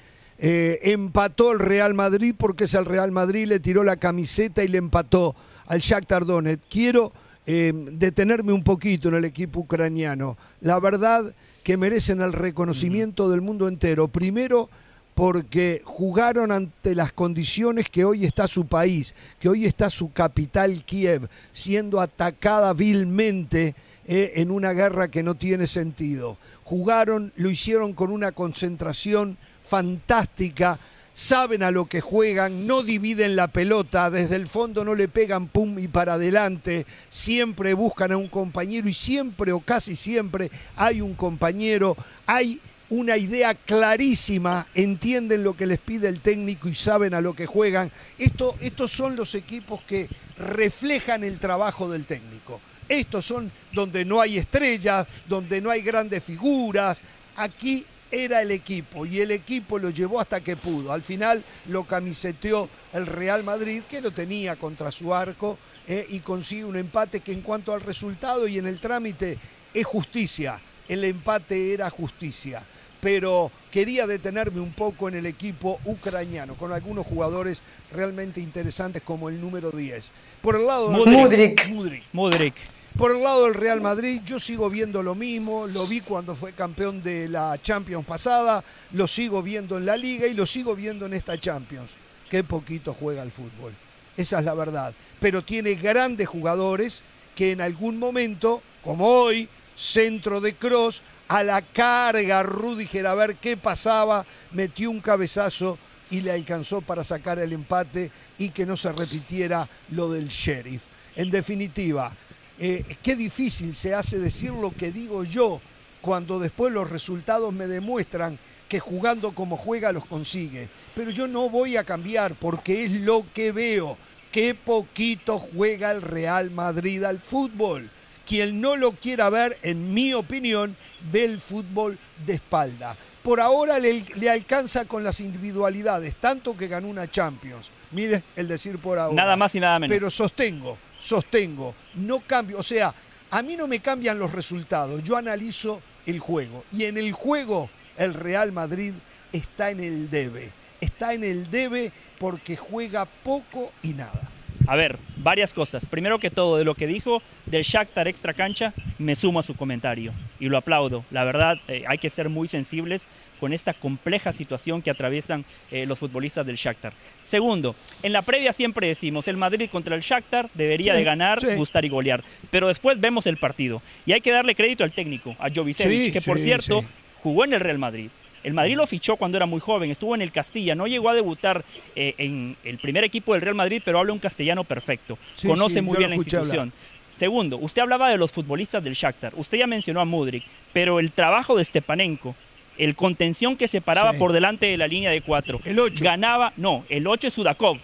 Eh, empató el Real Madrid porque es el Real Madrid, le tiró la camiseta y le empató al Shakhtar Donetsk. Quiero eh, detenerme un poquito en el equipo ucraniano. La verdad que merecen el reconocimiento del mundo entero. Primero, porque jugaron ante las condiciones que hoy está su país, que hoy está su capital Kiev, siendo atacada vilmente eh, en una guerra que no tiene sentido. Jugaron, lo hicieron con una concentración fantástica, saben a lo que juegan, no dividen la pelota, desde el fondo no le pegan pum y para adelante, siempre buscan a un compañero y siempre o casi siempre hay un compañero, hay una idea clarísima, entienden lo que les pide el técnico y saben a lo que juegan. Esto, estos son los equipos que reflejan el trabajo del técnico. Estos son donde no hay estrellas, donde no hay grandes figuras. Aquí era el equipo y el equipo lo llevó hasta que pudo. Al final lo camiseteó el Real Madrid, que lo tenía contra su arco, eh, y consigue un empate que en cuanto al resultado y en el trámite es justicia. El empate era justicia pero quería detenerme un poco en el equipo ucraniano, con algunos jugadores realmente interesantes como el número 10. Por el lado Mudrik. Mudrik. Mudrik. Por el lado del Real Madrid, yo sigo viendo lo mismo, lo vi cuando fue campeón de la Champions pasada, lo sigo viendo en la liga y lo sigo viendo en esta Champions. Qué poquito juega el fútbol, esa es la verdad. Pero tiene grandes jugadores que en algún momento, como hoy, centro de cross, a la carga Rudiger a ver qué pasaba, metió un cabezazo y le alcanzó para sacar el empate y que no se repitiera lo del sheriff. En definitiva, eh, qué difícil se hace decir lo que digo yo cuando después los resultados me demuestran que jugando como juega los consigue. Pero yo no voy a cambiar porque es lo que veo. Qué poquito juega el Real Madrid al fútbol. Quien no lo quiera ver, en mi opinión, ve el fútbol de espalda. Por ahora le, le alcanza con las individualidades, tanto que ganó una Champions. Mire el decir por ahora. Nada más y nada menos. Pero sostengo, sostengo, no cambio. O sea, a mí no me cambian los resultados, yo analizo el juego. Y en el juego, el Real Madrid está en el debe. Está en el debe porque juega poco y nada. A ver, varias cosas. Primero que todo, de lo que dijo del Shakhtar extra cancha, me sumo a su comentario y lo aplaudo. La verdad, eh, hay que ser muy sensibles con esta compleja situación que atraviesan eh, los futbolistas del Shakhtar. Segundo, en la previa siempre decimos, el Madrid contra el Shakhtar debería Sí, de ganar, sí. gustar y golear. Pero después vemos el partido. Y hay que darle crédito al técnico, a Jovicevic, Sí, que por cierto jugó en el Real Madrid. El Madrid lo fichó cuando era muy joven, estuvo en el Castilla, no llegó a debutar eh, en el primer equipo del Real Madrid, pero habla un castellano perfecto. Sí, Conoce sí, muy bien la institución. Segundo, usted hablaba de los futbolistas del Shakhtar. Usted ya mencionó a Mudrik, pero el trabajo de Stepanenko, el contención que se paraba Sí. por delante de la línea de cuatro, El ocho. ganaba, no, el 8 es Sudakov,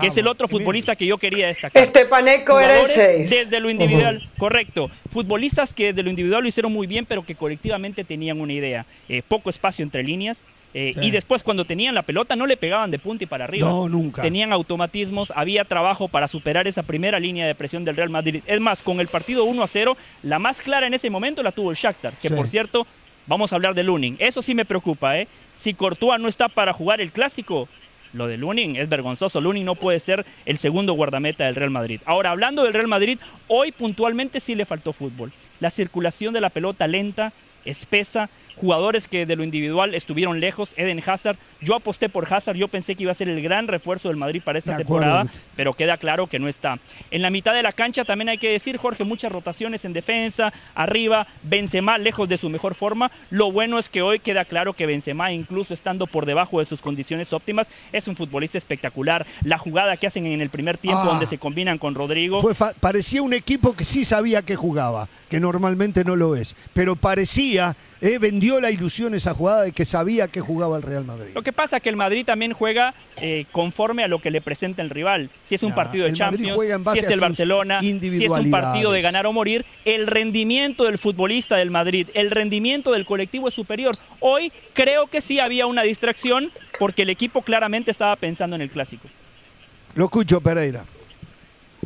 que Ah, es el otro futbolista que yo quería destacar. Estepaneco era el Jugadores 6. Desde lo individual, correcto. Futbolistas que desde lo individual lo hicieron muy bien, pero que colectivamente tenían una idea. Eh, poco espacio entre líneas. eh, Sí. Y después cuando tenían la pelota no le pegaban de punta y para arriba. No, nunca. Tenían automatismos, había trabajo para superar esa primera línea de presión del Real Madrid. Es más, con el partido 1 a 0, la más clara en ese momento la tuvo el Shakhtar, que Sí. por cierto, vamos a hablar de Lunin. Eso sí me preocupa, ¿eh? Si Courtois no está para jugar el clásico, lo de Lunin es vergonzoso. Lunin no puede ser el segundo guardameta del Real Madrid. Ahora, hablando del Real Madrid, hoy puntualmente sí le faltó fútbol. La circulación de la pelota lenta, espesa, jugadores que de lo individual estuvieron lejos. Eden Hazard, yo aposté por Hazard, yo pensé que iba a ser el gran refuerzo del Madrid para esta De acuerdo. temporada, pero queda claro que no está. En la mitad de la cancha también hay que decir, Jorge, muchas rotaciones en defensa, arriba, Benzema lejos de su mejor forma. Lo bueno es que hoy queda claro que Benzema, incluso estando por debajo de sus condiciones óptimas, es un futbolista espectacular. La jugada que hacen en el primer tiempo, Ah. donde se combinan con Rodrigo, Fue parecía un equipo que sí sabía que jugaba, que normalmente no lo es, pero parecía, eh, vendió la ilusión esa jugada de que sabía que jugaba el Real Madrid. Lo que pasa es que el Madrid también juega eh, conforme a lo que le presenta el rival. Si es un partido de Champions, juega en base si es el Barcelona, si es un partido de ganar o morir, el rendimiento del futbolista del Madrid, el rendimiento del colectivo es superior. Hoy creo que sí había una distracción porque el equipo claramente estaba pensando en el clásico. Lo escucho, Pereira.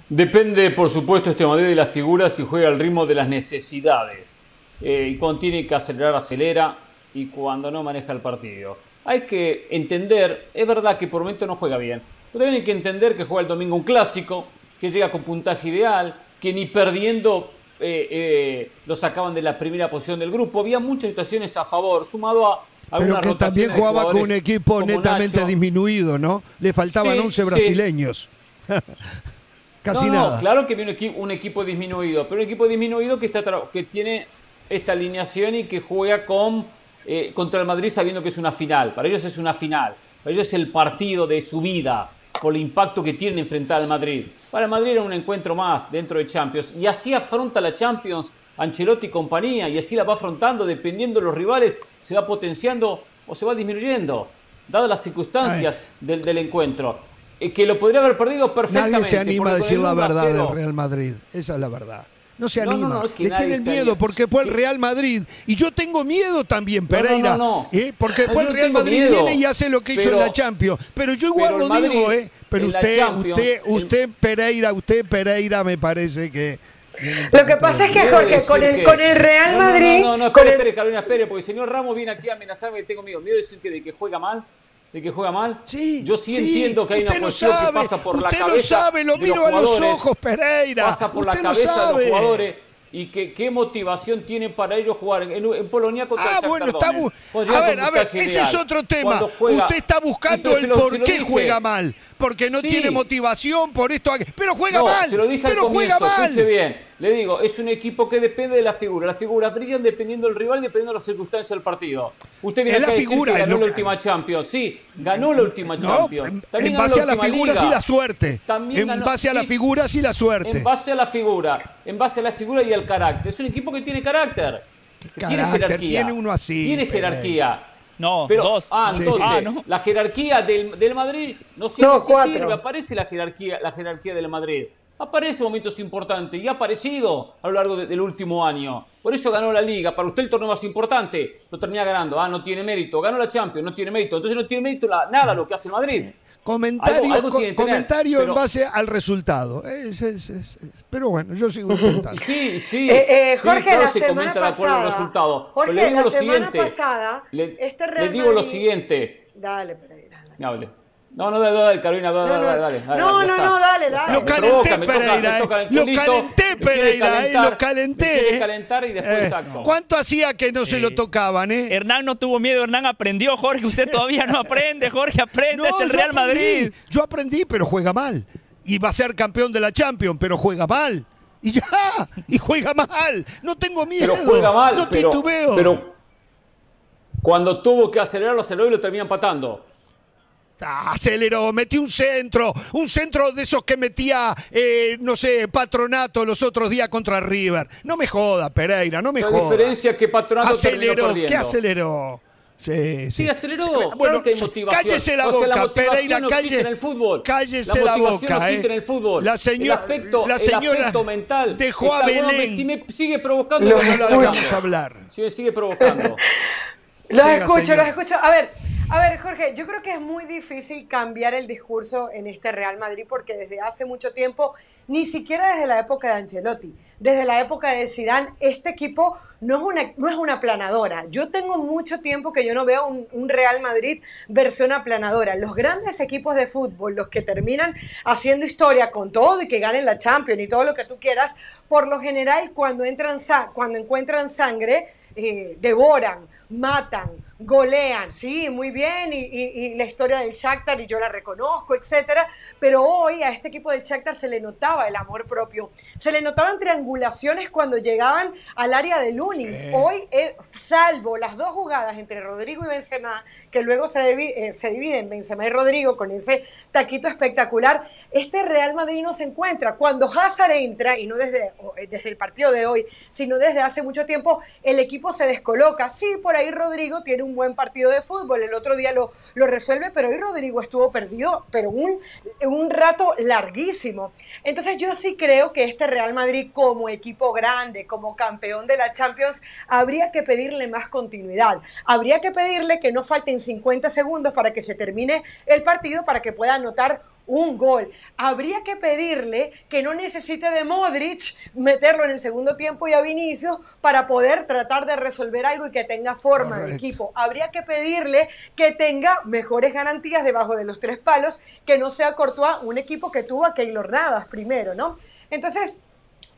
Depende, por supuesto, este Madrid de las figuras y juega al ritmo de las necesidades. Eh, y cuando tiene que acelerar, acelera y cuando no maneja el partido. hay que entender, es verdad que por momento no juega bien, pero también hay que entender que juega el domingo un clásico, que llega con puntaje ideal, que ni perdiendo eh, eh, lo sacaban de la primera posición del grupo. Había muchas situaciones a favor, sumado a pero que también jugaba con un equipo netamente disminuido, ¿no? Le faltaban 11 brasileños. Casi nada. claro que viene un equipo, un equipo disminuido, pero un equipo disminuido que, está que tiene esta alineación y que juega con, eh, contra el Madrid sabiendo que es una final. Para ellos es una final. Para ellos es el partido de su vida por el impacto que tiene enfrentar al Madrid. Para el Madrid era un encuentro más dentro de Champions. Y así afronta la Champions Ancelotti y compañía. Y así la va afrontando dependiendo de los rivales. Se va potenciando o se va disminuyendo, dadas las circunstancias del, del, encuentro. Eh, que lo podría haber perdido perfectamente. Nadie se anima a decir la verdad del Real Madrid. Esa es la verdad no se anima. Le tienen miedo porque fue el Real Madrid. Y yo tengo miedo también, Pereira. ¿eh? Porque después el Real Madrid viene y hace lo que hizo en la Champions. Pero yo igual lo digo, ¿eh? Pero usted, usted, usted, Pereira, usted, Pereira, me parece que. Lo que pasa es que, Jorge, con el, con el Real Madrid. No, no, no, espere, espere, Carolina, espere, porque el señor Ramos viene aquí a amenazarme que tengo miedo. Miedo de decir que, de que juega mal de que juega mal. Sí, yo sí, entiendo que hay una cuestión que pasa por la cabeza. Usted lo sabe, lo miro a los ojos, Pereira. Pasa por la cabeza de los jugadores y que, qué motivación tiene para ellos jugar en, Polonia contra ah, el bueno, está A ver, a ver, ese es otro tema. Usted está buscando el por qué juega mal. Porque no tiene motivación por esto. Pero juega mal. Se lo dije pero al juega mal. Escuche bien. Le digo, es un equipo que depende de la figura. Las figuras brillan dependiendo del rival y dependiendo de las circunstancias del partido. Usted viene acá decir que ganó la última Champions. Sí, ganó la última no, Champions. También en base a las figuras y la suerte. También en base a las figuras y la suerte. En base a la figura. En base a la figura y al carácter. Es un equipo que tiene carácter. tiene jerarquía. Tiene uno así. Tiene jerarquía. No, pero, dos. Ah, entonces, ah, la jerarquía del, del, Madrid no siempre no, sirve, aparece la jerarquía, la jerarquía del Madrid aparece en momentos importantes y ha aparecido a lo largo del último año. Por eso ganó la Liga. Para usted el torneo más importante lo termina ganando. Ah, no tiene mérito. Ganó la Champions, no tiene mérito. Entonces no tiene mérito nada lo que hace Madrid. Comentario, comentario en base al resultado. pero bueno, yo sigo intentando. Sí, sí. Eh, eh, Jorge, la se comenta de acuerdo al resultado. Jorge, le digo lo siguiente. Pasada, le, este le digo lo siguiente. Dale, Pereira. Dale. Hable. No, no, dale, dale, Carolina, dale, dale, dale, dale. No, no, no, dale, dale. Lo calenté, Pereira, eh. Lo calenté, Pereira, eh. Lo calenté. Eh. calentar y después, exacto. ¿Cuánto hacía que no se lo tocaban, eh? Hernán no tuvo miedo, Hernán aprendió, Jorge. Usted todavía no aprende, Jorge, aprende. es el Real Madrid. Yo aprendí, pero juega mal. Y va a ser campeón de la Champions, pero juega mal. Y ya, y juega mal. No tengo miedo. Pero juega mal. No titubeo. Pero cuando tuvo que acelerar, lo aceleró y lo termina empatando aceleró, metió un centro, un centro de esos que metía, eh, no sé, Patronato los otros días contra River. No me joda, Pereira, no me joda. La diferencia que Patronato aceleró, ¿qué aceleró? Sí, sí. sí, aceleró. Bueno, que hay motivación. cállese la boca, la Pereira, no cállese, en el fútbol. cállese la, boca. No eh. en el fútbol. La, señora, aspecto, la señora mental dejó a Belén. Si me sigue provocando, no, no la dejamos hablar. Si me sigue provocando. los escucho, los escucho. A ver, a ver, Jorge, yo creo que es muy difícil cambiar el discurso en este Real Madrid porque desde hace mucho tiempo, ni siquiera desde la época de Ancelotti, desde la época de Zidane, este equipo no es una, no es una aplanadora. Yo tengo mucho tiempo que yo no veo un, Real Madrid versión aplanadora. Los grandes equipos de fútbol, los que terminan haciendo historia con todo y que ganen la Champions y todo lo que tú quieras, por lo general cuando, entran, cuando encuentran sangre, eh, devoran, matan, golean, sí, muy bien, y, la historia del Shakhtar, y yo la reconozco, etcétera, pero hoy a este equipo del Shakhtar se le notaba el amor propio, se le notaban triangulaciones cuando llegaban al área de Lunin. Hoy, eh, salvo las dos jugadas entre Rodrigo y Benzema, que luego se, eh, se dividen Benzema y Rodrigo con ese taquito espectacular, este Real Madrid no se encuentra. Cuando Hazard entra, y no desde, eh, desde el partido de hoy, sino desde hace mucho tiempo, el equipo se descoloca. Sí, por ahí Rodrigo tiene un un buen partido de fútbol, el otro día lo, lo resuelve, pero hoy Rodrigo estuvo perdido, pero un, un rato larguísimo. Entonces yo sí creo que este Real Madrid como equipo grande, como campeón de la Champions, habría que pedirle más continuidad. Habría que pedirle que no falten 50 segundos para que se termine el partido, para que pueda anotar un gol. Habría que pedirle que no necesite de Modric meterlo en el segundo tiempo y a Vinicius para poder tratar de resolver algo y que tenga forma de equipo. Habría que pedirle que tenga mejores garantías debajo de los tres palos, que no sea Courtois un equipo que tuvo a Keylor Navas primero, ¿no? Entonces,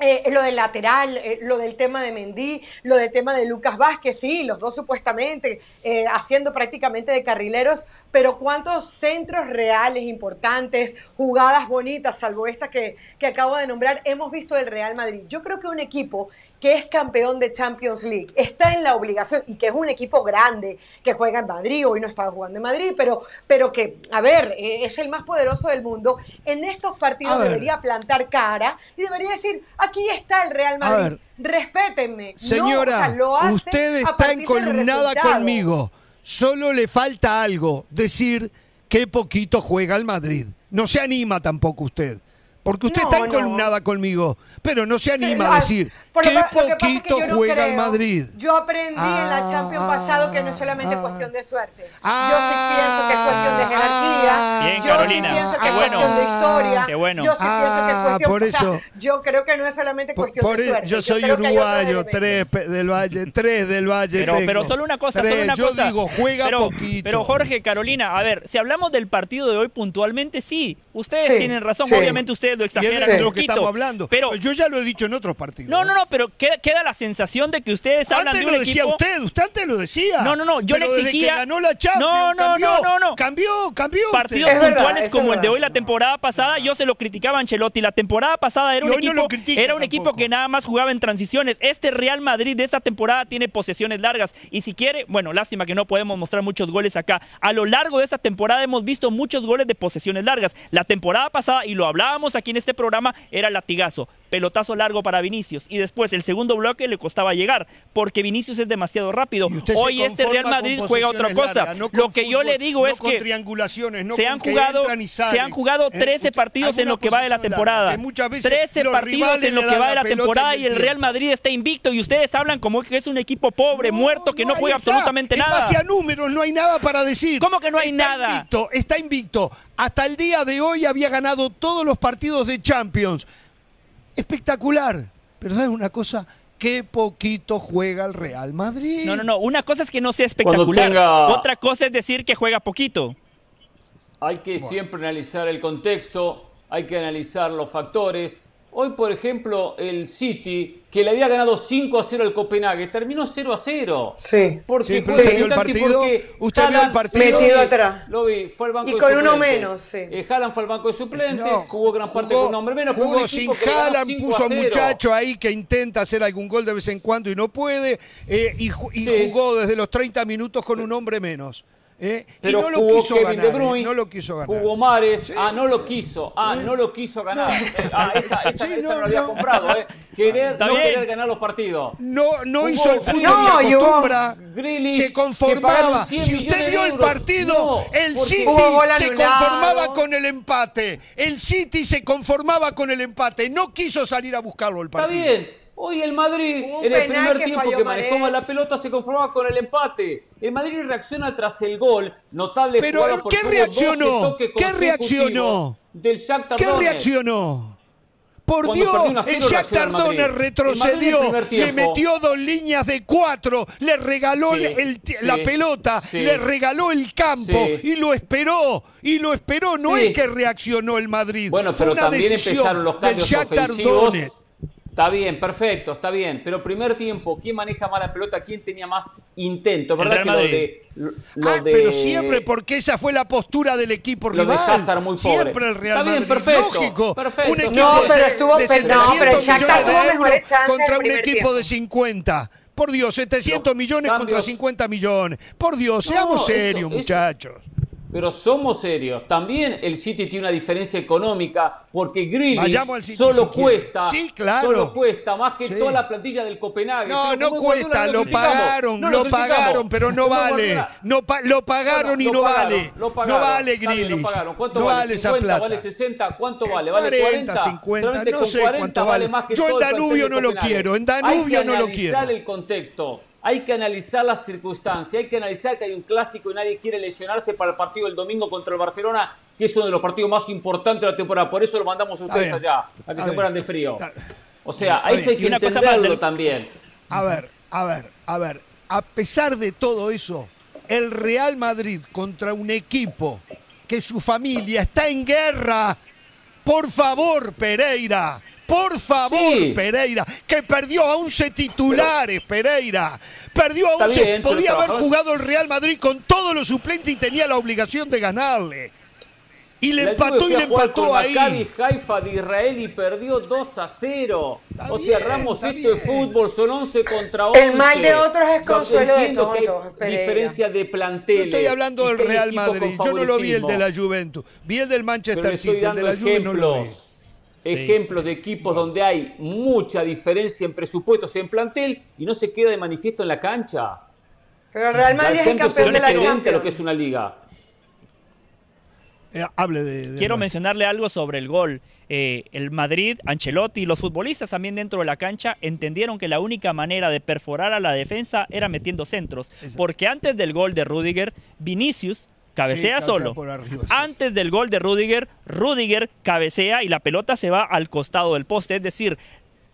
eh, lo del lateral, eh, lo del tema de Mendy, lo del tema de Lucas Vázquez, sí, los dos supuestamente eh, haciendo prácticamente de carrileros, pero cuántos centros reales importantes, jugadas bonitas, salvo esta que, que acabo de nombrar, hemos visto del Real Madrid. Yo creo que un equipo que es campeón de Champions League, está en la obligación y que es un equipo grande que juega en Madrid, hoy no estaba jugando en Madrid, pero, pero que, a ver, eh, es el más poderoso del mundo, en estos partidos debería plantar cara y debería decir, aquí está el Real Madrid, respétenme. Señora, usted está encolumnada conmigo, solo le falta algo, decir qué poquito juega el Madrid. No se anima tampoco usted. Porque usted está encolumnada conmigo, pero no se anima a decir qué poquito juega el Madrid. Yo aprendí en la Champions pasado que no es solamente cuestión de suerte. yo sí pienso que es cuestión de jerarquía. Bien, yo Carolina. Sí pienso que qué es bueno. cuestión de historia. Qué bueno. Yo sí pienso que es cuestión por eso. yo creo que no es solamente cuestión por de suerte. Yo soy que otros uruguayo, tres del Valle, tres del Valle. Pero, tengo. pero solo una cosa, Tres. solo una yo cosa. digo, juega pero, poquito. Pero Jorge, Carolina, a ver, si hablamos del partido de hoy puntualmente, sí, ustedes Sí, tienen razón, sí. obviamente ustedes lo y es exageran de lo que estamos hablando. Pero yo ya lo he dicho en otros partidos. no, no, no, pero queda, queda la sensación de que ustedes hablan Antes de lo un decía equipo. usted, usted antes lo decía. No, no, no, yo Pero le desde exigía- que ganó la Champions, No, no, cambió, no, no, no. Cambió, cambió. Partidos Es puntuales como el de hoy la temporada pasada, yo se lo criticaba a Ancelotti. La temporada pasada era un no equipo, lo critica era un equipo que nada más jugaba en transiciones. Este Real Madrid de esta temporada tiene posesiones largas y si quiere, bueno, lástima que no podemos mostrar muchos goles acá. A lo largo de esta temporada hemos visto muchos goles de posesiones largas. La temporada pasada y lo hablábamos aquí en este programa era latigazo, pelotazo largo para Vinicius y después el segundo bloque le costaba llegar porque Vinicius es demasiado rápido. Hoy este Real Madrid juega otra cosa. largas, no lo que yo le digo no es que triangulaciones, no se han jugado, se han jugado Eh, 13 usted- partidos en lo que va de la temporada. larga, que muchas veces 13 los partidos en lo que va de la temporada en y el. Real Madrid está invicto y ustedes hablan como que es un equipo pobre, muerto, que no, juega absolutamente En nada. base a números no hay nada para decir. ¿Cómo que no hay Está nada? Invicto, está invicto. Hasta el día de hoy había ganado todos los partidos de Champions. Espectacular. Pero ¿sabes una cosa? Qué poquito juega el Real Madrid. No, no, no. Una cosa es que no sea espectacular. tenga- Otra cosa es decir que juega poquito. Hay que siempre analizar el contexto, hay que analizar los factores. Hoy, por ejemplo, el City, que le había ganado 5 a 0 al Copenhague, terminó 0 a 0. Sí. Porque Sí, usted vio el partido, porque usted vio el partido. Metido atrás. Lo vi, fue al banco Y de con uno menos, sí. Eh, Haaland fue al banco de suplentes, No, jugó gran parte jugó- con un hombre menos. Jugó un equipo sin Haaland, 5 puso a 0. muchacho ahí que intenta hacer algún gol de vez en cuando y no puede. eh, y y Sí. jugó desde los 30 minutos con un hombre menos. Eh, y Pero no lo jugó quiso Kevin ganar. De eh, Bruyne, no lo quiso ganar. Jugó Mares, ah, no lo quiso, ah, no lo quiso ganar. Eh, Ah, esa, esa, Sí, esa no, no, lo había no. comprado, ¿eh? Querer, Está no bien. querer ganar los partidos. No, no Jugó- hizo el fútbol No, que acostumbra. Grealish, se conformaba. pagaron 100 Si usted vio el partido, No, el City se anulado. conformaba con el empate. El City se conformaba con el empate. No quiso salir a buscarlo el Está partido. bien. Hoy el Madrid, un en el primer que tiempo que manejó la pelota, se conformaba con el empate. El Madrid reacciona tras el gol. Notable Pero, jugada ¿qué reaccionó? 12 toques ¿Qué reaccionó? Del Shakhtar ¿Qué reaccionó? Por Cuando Dios, el Shakhtar. Donetsk retrocedió, el le metió dos líneas de cuatro, le regaló Sí, el- sí, la pelota, sí. le regaló el campo Sí. y lo esperó, y lo esperó. No Sí. es que reaccionó el Madrid, Bueno, fue pero una también decisión empezaron los del cambios Shakhtar ofensivos. Donetsk. Está bien, perfecto, está bien. Pero primer tiempo, ¿quién maneja más la pelota? ¿Quién tenía más intento? ¿Verdad que lo de, lo Ah, de- pero siempre porque esa fue la postura del equipo Lo de rival. Hazard muy pobre. Siempre el Real Está bien, Madrid. perfecto, Lógico. perfecto. Un equipo No, de, pero estuvo- de pero- no, 700 pero Shakhtar millones de euros contra un equipo tiempo. de 50. Por Dios, 700 millones contra cambios- 50 millones. Por Dios, No, seamos eso- serios, eso- muchachos. Pero somos serios. También el City tiene una diferencia económica porque Grealish City solo si cuesta, Sí, claro. solo cuesta más que Sí. toda la plantilla del Copenhague. No, no cuesta, lo pagaron, no lo pagaron, pero no vale. No pa- lo pagaron y no pagaron, vale. lo pagaron. No vale Grealish. pagaron. ¿Cuánto No vale? vale esa 50, plata. ¿Vale 60? ¿Cuánto vale? ¿Vale 40, 40? 50, Solamente no sé 40 cuánto vale. más que Yo en Danubio no lo quiero, en Danubio Hay que no lo analizar quiero. el contexto. Hay que analizar las circunstancias, hay que analizar que hay un clásico y nadie quiere lesionarse para el partido del domingo contra el Barcelona que es uno de los partidos más importantes de la temporada. Por eso lo mandamos a ustedes allá, a que se bien. mueran de frío. Está- O sea, ahí hay que entenderlo del- también. A ver, a ver, a ver. A pesar de todo eso, el Real Madrid contra un equipo que su familia está en guerra. Por favor, Pereira. Por favor, Sí. Pereira, que perdió a 11 titulares, Pereira. Perdió a Está 11. bien, pero Podía haber jugado el Real Madrid con todos los suplentes y tenía la obligación de ganarle. Y le La empató y le empató con ahí. Maccabi Haifa de Israel y perdió 2 a 0. Está o sea, bien, Ramos, esto es fútbol, son 11 contra 11. El mal de otros es O sea, consuelo de entiendo que hay tontos, diferencia de Yo planteles. estoy hablando del Real Madrid. Yo no lo vi el de la Juventus. Vi el del Manchester City. El de la Juve no lo vi. Ejemplos. De equipos donde hay mucha diferencia en presupuestos y en plantel y no se queda de manifiesto en la cancha. Pero el Real Madrid La es el Champions campeón de la a lo que es una liga. Eh, hable de. de- Quiero mencionarle algo sobre el gol. Eh, el Madrid, Ancelotti y los futbolistas también dentro de la cancha entendieron que la única manera de perforar a la defensa era metiendo centros. Porque antes del gol de Rudiger, Vinicius cabecea Sí, cabecea solo. por arriba, sí. Antes del gol de Rudiger, Rudiger cabecea y la pelota se va al costado del poste. Es decir,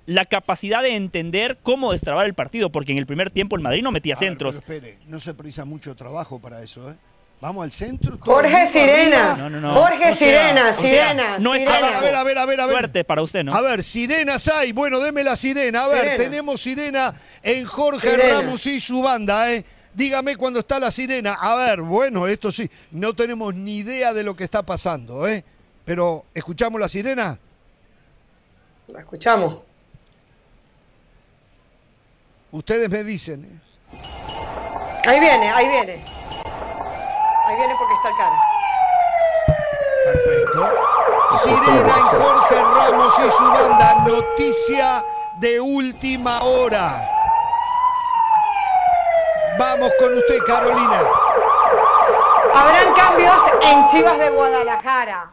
la capacidad de entender cómo destrabar el partido, porque en el primer tiempo el Madrid no metía A ver, centros. pero espere, no se prisa mucho trabajo para eso, ¿eh? Vamos al centro. Jorge el mundo Sirena. arriba. No, no, no. Jorge O sea, Sirena, o sea, Sirena. no está A ver, a ver, a ver, a ver, a ver. Suerte para usted, ¿no? A ver, sirenas hay. Bueno, deme la sirena. A ver, Sirena. tenemos sirena en Jorge Sirena. Ramos y su banda, ¿eh? Dígame cuándo está la sirena. A ver, bueno, esto sí, no tenemos ni idea de lo que está pasando, ¿eh? Pero, ¿escuchamos la sirena? La escuchamos. Ustedes me dicen. ¿eh? Ahí viene, ahí viene. Ahí viene porque está el cara. Perfecto. Sirena en Jorge Ramos y su banda. Noticia de última hora. Vamos con usted, Carolina. Habrán cambios en Chivas de Guadalajara.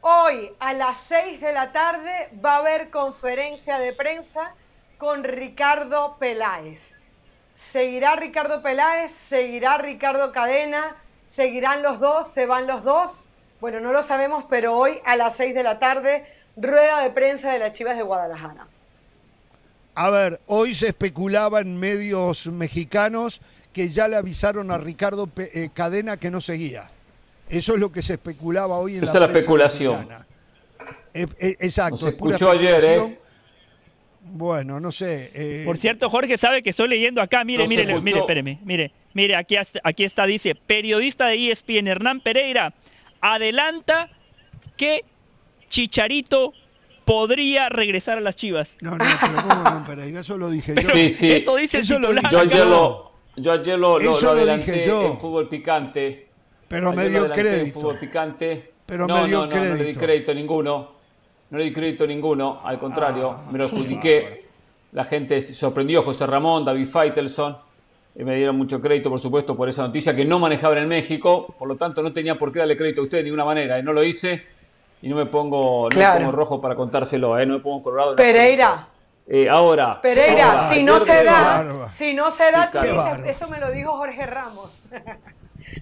Hoy a las 6 de la tarde va a haber conferencia de prensa con Ricardo Peláez. ¿Seguirá Ricardo Peláez? ¿Seguirá Ricardo Cadena? ¿Seguirán los dos? ¿Se van los dos? Bueno, no lo sabemos, pero hoy a las 6 de la tarde, rueda de prensa de las Chivas de Guadalajara. A ver, hoy se especulaba en medios mexicanos que ya le avisaron a Ricardo Pe- eh, Cadena que no seguía. Eso es lo que se especulaba hoy en Esa la la prensa especulación. mexicana. Eh, eh, exacto. Se es pura escuchó ayer. ¿eh? Bueno, no sé. eh, Por cierto, Jorge sabe que estoy leyendo acá. Mire, No mire, mire, espéreme. Mire, mire, aquí, aquí está, dice, periodista de E ESPN, Hernán Pereira, adelanta que Chicharito podría regresar a las Chivas. No, no, pero ¿cómo no, Pereira? Eso lo dije yo. Sí, sí. Eso dice el Eso lo titular. Yo dije ayer yo. lo, yo ayer lo, lo- Eso lo lo adelanté dije yo. en fútbol picante. Pero me Ayer lo dio En crédito. fútbol picante. Pero no, me dio no, no, no le di crédito. crédito ninguno. No le di crédito ninguno. Al contrario, Ah, me lo adjudiqué. La gente se sorprendió. José Ramón, David Faitelson. Y me dieron mucho crédito, por supuesto, por esa noticia que no manejaban en México. Por lo tanto, no tenía por qué darle crédito a usted de ninguna manera. Y no lo hice. Y no me pongo, no me pongo rojo para contárselo. ¿eh? No me pongo colorado. en Pereira. Eh, ahora. Pereira, ahora, si no se da, si no se da, Sí, tú claro. eso me lo dijo Jorge Ramos.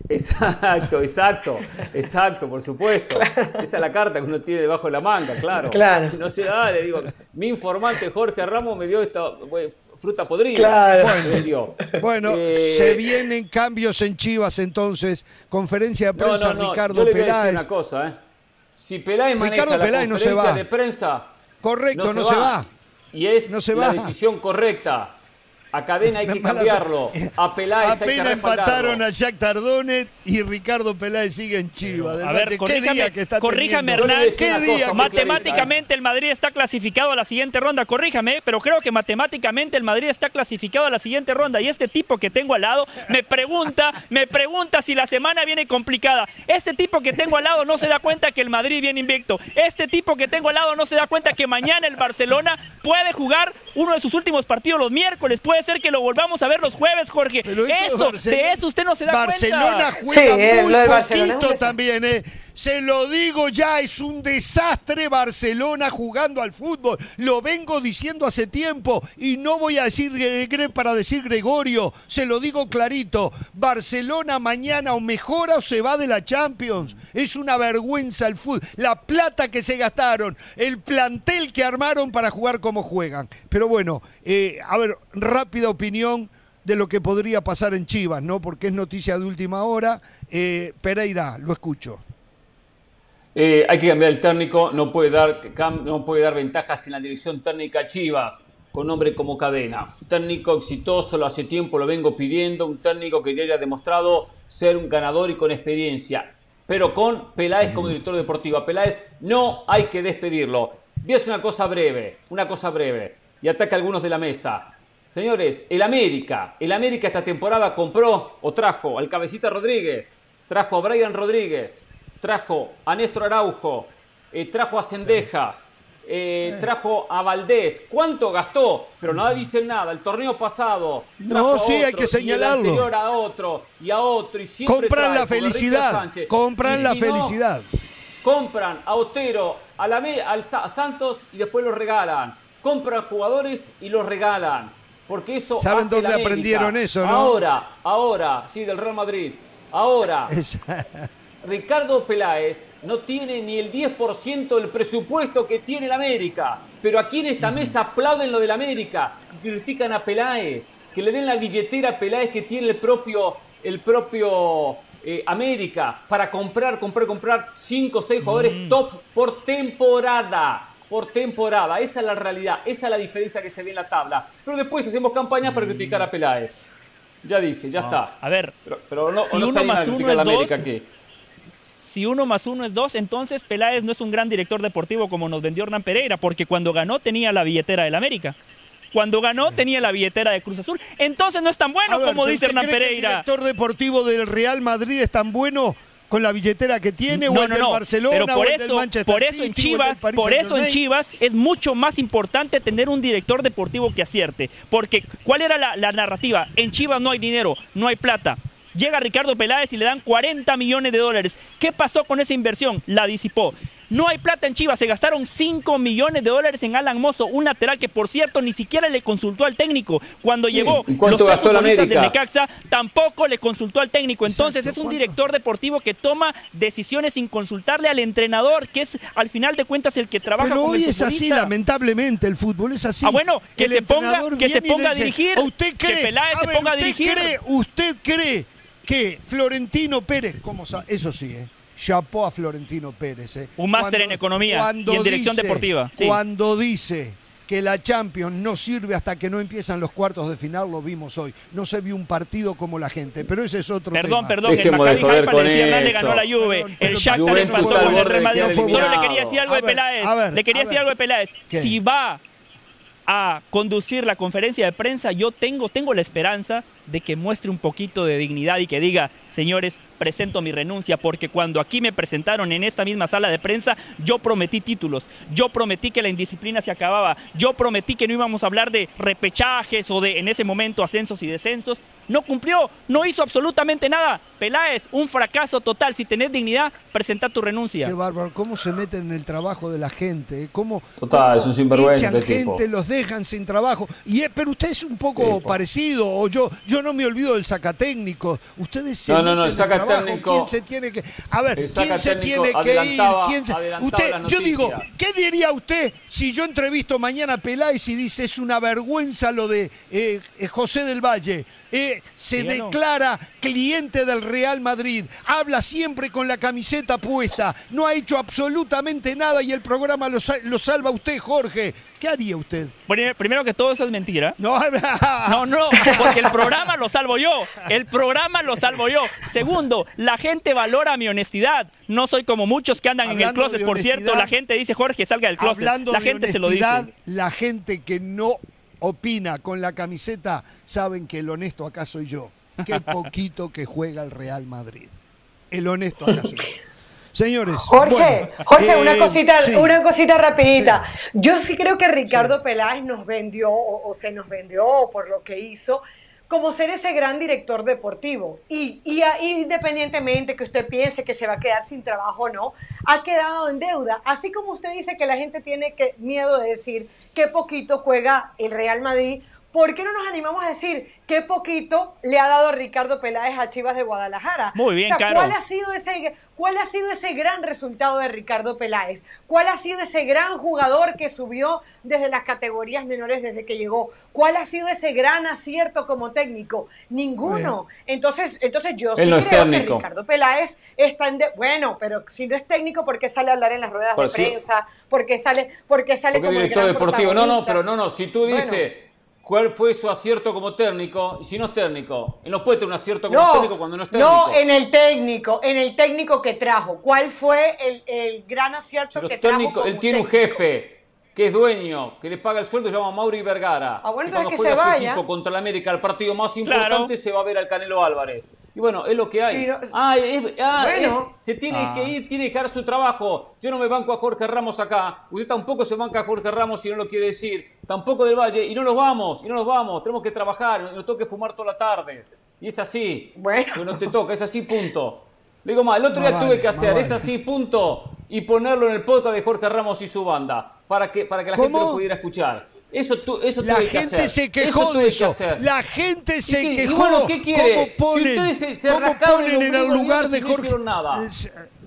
Exacto, exacto, exacto, por supuesto. Esa es la carta que uno tiene debajo de la manga, claro. Claro. Si no se da, le digo, mi informante Jorge Ramos me dio esta fruta podrida. Claro. Bueno, Eh, se vienen cambios en Chivas entonces. Conferencia de prensa no, no, Ricardo yo le voy a decir una cosa, ¿eh? Si Peláez maneja Ricardo la Peláez no se va. de prensa, Correcto, no se va. Y es No se la va. decisión correcta. A Cadena hay que cambiarlo. A Peláez hay que Apenas empataron a Jack Tardonet y Ricardo Peláez sigue en Chivas. A ver, ¿Qué corríjame, día que está corríjame, teniendo? Hernán. ¿Qué día que- Matemáticamente el Madrid está clasificado a la siguiente ronda, corríjame, pero creo que matemáticamente el Madrid está clasificado a la siguiente ronda y este tipo que tengo al lado me pregunta, me pregunta si la semana viene complicada. Este tipo que tengo al lado no se da cuenta que el Madrid viene invicto. Este tipo que tengo al lado no se da cuenta que mañana el Barcelona puede jugar uno de sus últimos partidos los miércoles. Puede ser que lo volvamos a ver los jueves, Jorge. Pero eso Eso, Barcelona- de eso usted no se da Barcelona cuenta. juega Sí, eh, muy lo de Barcelona poquito también, ¿eh? Se lo digo ya, es un desastre Barcelona jugando al fútbol. Lo vengo diciendo hace tiempo y no voy a decir para decir Gregorio. Se lo digo clarito. Barcelona mañana o mejora o se va de la Champions. Es una vergüenza el fútbol. La plata que se gastaron, el plantel que armaron para jugar como juegan. Pero bueno, eh, a ver, rápida opinión de lo que podría pasar en Chivas, ¿no? Porque es noticia de última hora. Eh, Pereira, lo escucho. Eh, hay que cambiar el técnico, no puede, dar, no puede dar ventajas en la dirección técnica Chivas, con nombre como cadena. Un técnico exitoso, lo hace tiempo, lo vengo pidiendo, un técnico que ya haya demostrado ser un ganador y con experiencia. Pero con Peláez como director deportivo. A Peláez no hay que despedirlo. Voy una cosa breve, una cosa breve, y ataca a algunos de la mesa. Señores, el América, el América esta temporada compró o trajo al Cabecita Rodríguez, trajo a Brian Rodríguez, trajo a Néstor Araujo, eh, trajo a Cendejas, eh, trajo a Valdés. ¿Cuánto gastó? Pero nada dice nada. El torneo pasado. No, sí, hay que señalarlo. Y a otro y a otro. Y siempre compran la felicidad. Compran la felicidad. compran a Otero, a, la, al, a Santos y después los regalan. Compran jugadores y los regalan porque eso ¿Saben dónde aprendieron eso, no? Ahora, ahora, sí, del Real Madrid. Ahora, Ricardo Peláez no tiene ni el 10% del presupuesto que tiene el América. Pero aquí en esta mesa aplauden lo del América, critican a Peláez, que le den la billetera a Peláez que tiene el propio, el propio eh, América para comprar, comprar, comprar 5 o 6 jugadores mm. top por temporada por temporada. Esa es la realidad, esa es la diferencia que se ve en la tabla. Pero después hacemos campañas para criticar a Peláez. Ya dije, ya está. A ver, pero, no, si uno más uno es dos, si uno más uno es dos, entonces Peláez no es un gran director deportivo como nos vendió Hernán Pereira, porque cuando ganó tenía la billetera del América. Cuando ganó tenía la billetera de Cruz Azul. Entonces no es tan bueno como dice Hernán Pereira. ¿El director deportivo del Real Madrid es tan bueno con la billetera que tiene o el del Barcelona por o el del Manchester por eso en Chivas, por eso en Chivas es mucho más importante tener un director deportivo que acierte, porque ¿cuál era la, la narrativa? En Chivas no hay dinero, no hay plata. Llega Ricardo Peláez y le dan 40 millones de dólares. ¿Qué pasó con esa inversión? La disipó. No hay plata en Chivas, se gastaron 5 millones de dólares en Alan Mozo, un lateral que por cierto ni siquiera le consultó al técnico. Cuando llegó los tres futbolistas de Necaxa, tampoco le consultó al técnico. Entonces es un director deportivo que toma decisiones sin consultarle al entrenador, que es al final de cuentas el que trabaja Pero hoy es así, lamentablemente, el fútbol es así. Ah, bueno, que, se ponga, que se ponga a dirigir, ¿usted cree, que Peláez se ponga a dirigir. Cree, ¿Usted cree que Florentino Pérez, como eso sí, eh, chapó a Florentino Pérez. Eh. Un máster en economía y en dirección deportiva. Cuando dice que la Champions no sirve hasta que no empiezan los cuartos de final, lo vimos hoy. No se vio un partido como la gente, pero ese es otro perdón, tema. Perdón, perdón, el Maccabi Haifa le decía le ganó la Juve, el Shakhtar empató con el Real Madrid. Solo le quería decir algo de Peláez, le quería decir algo de Peláez. Si va a conducir la conferencia de prensa, yo tengo, tengo la esperanza de que muestre un poquito de dignidad y que diga, señores, presento mi renuncia, porque cuando aquí me presentaron en esta misma sala de prensa, yo prometí títulos, yo prometí que la indisciplina se acababa, yo prometí que no íbamos a hablar de repechajes o de en ese momento ascensos y descensos. No cumplió, no hizo absolutamente nada. Peláez, un fracaso total. Si tenés dignidad, presenta tu renuncia. Qué bárbaro, cómo se meten en el trabajo de la gente, cómo, total, es un sinvergüenza echan gente, los dejan sin trabajo. Y pero usted es un poco parecido, o yo, yo no me olvido del sacatécnico. Ustedes se no, no, no, el ¿Quién se tiene que.? A ver, ¿quién se tiene que ir? ¿Quién Usted, yo digo, ¿qué diría usted si yo entrevisto mañana a Peláez y dice es una vergüenza lo de eh, eh, José del Valle? Eh, se declara cliente del Real Madrid, habla siempre con la camiseta puesta, no ha hecho absolutamente nada y el programa lo, lo salva usted, Jorge. ¿Qué haría usted? Primero que todo eso es mentira. No, no, no, porque el programa lo salvo yo. El programa lo salvo yo. Segundo, la gente valora mi honestidad. No soy como muchos que andan en el closet. Por cierto, la gente dice, Jorge, salga del closet. la gente se lo dice. La gente que no opina con la camiseta saben que el honesto acá soy yo. Qué poquito que juega el Real Madrid. El honesto acá soy yo. Señores. Jorge, Jorge, una eh, cosita, una cosita rapidita. Yo sí creo que Ricardo Peláez nos vendió o, se nos vendió por lo que hizo, como ser ese gran director deportivo. Y, y, independientemente que usted piense que se va a quedar sin trabajo o no, ha quedado en deuda. Así como usted dice que la gente tiene que, miedo de decir qué poquito juega el Real Madrid, ¿por qué no nos animamos a decir qué poquito le ha dado Ricardo Peláez a Chivas de Guadalajara? Muy bien, ¿cuál ha sido ese cuál ha sido ese gran resultado de Ricardo Peláez? ¿Cuál ha sido ese gran jugador que subió desde las categorías menores desde que llegó? ¿Cuál ha sido ese gran acierto como técnico? Ninguno. Entonces, entonces yo sí creo que Ricardo Peláez está en bueno, pero si no es técnico, ¿por qué sale a hablar en las ruedas de prensa? ¿Por qué sale, porque sale como director deportivo? No, no, pero no, no, si tú dices cuál fue su acierto como técnico y si no es técnico. Él no puede tener un acierto como técnico cuando no es técnico. No, en el técnico, en el técnico que trajo. ¿Cuál fue el, gran acierto que trajo? Como él tiene un jefe que es dueño, que le paga el sueldo, se llama Mauri Vergara. Ah, bueno, y cuando que juega se su vaya. equipo contra el América, el partido más importante, se va a ver al Canelo Álvarez. Y bueno, es lo que hay. ah, ah se tiene que ah. ir, tiene que dejar su trabajo. Yo no me banco a Jorge Ramos acá. Usted tampoco se banca a Jorge Ramos si no lo quiere decir. Tampoco del Valle. Y no nos vamos, y no nos vamos. Tenemos que trabajar, nos toca fumar toda la tarde. Y es así. Bueno. no te toca, es así, punto. Le digo más, el otro día tuve que hacer, es así, punto. Y ponerlo en el podcast de Jorge Ramos y su banda. Para que, para que la gente lo pudiera escuchar. Eso, tu, eso la gente se quejó de eso. La gente se quejó. Bueno, ¿qué quiere? ¿Cómo ponen, si se, ¿cómo ponen en el lugar de Jorge? No nada.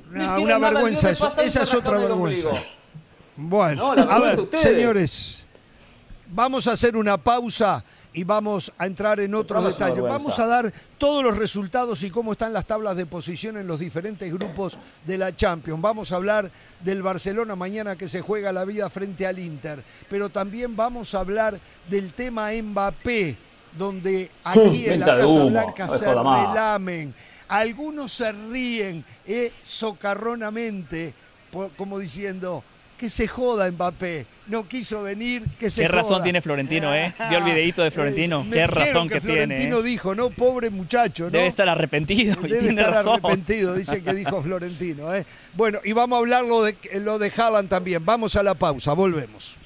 no una vergüenza eso. Esa es otra vergüenza. Bueno, a ver, señores, vamos a hacer una pausa y vamos a entrar en otros detalles. Vamos a dar todos los resultados y cómo están las tablas de posición en los diferentes grupos de la Champions. Vamos a hablar del Barcelona mañana que se juega la vida frente al Inter, pero también vamos a hablar del tema Mbappé, donde aquí en la Casa Blanca se relamen. Algunos se ríen eh, socarronamente, como diciendo, que se joda Mbappé. No quiso venir, que se Qué razón tiene Florentino, ¿eh? Vio el videito de Florentino. Qué razón que, tiene. Florentino ¿eh? dijo, no, pobre muchacho, ¿no? Debe estar arrepentido. Debe estar arrepentido, dice que dijo Florentino, ¿eh? Bueno, y vamos a hablar lo de, lo de Haaland también. Vamos a la pausa, volvemos.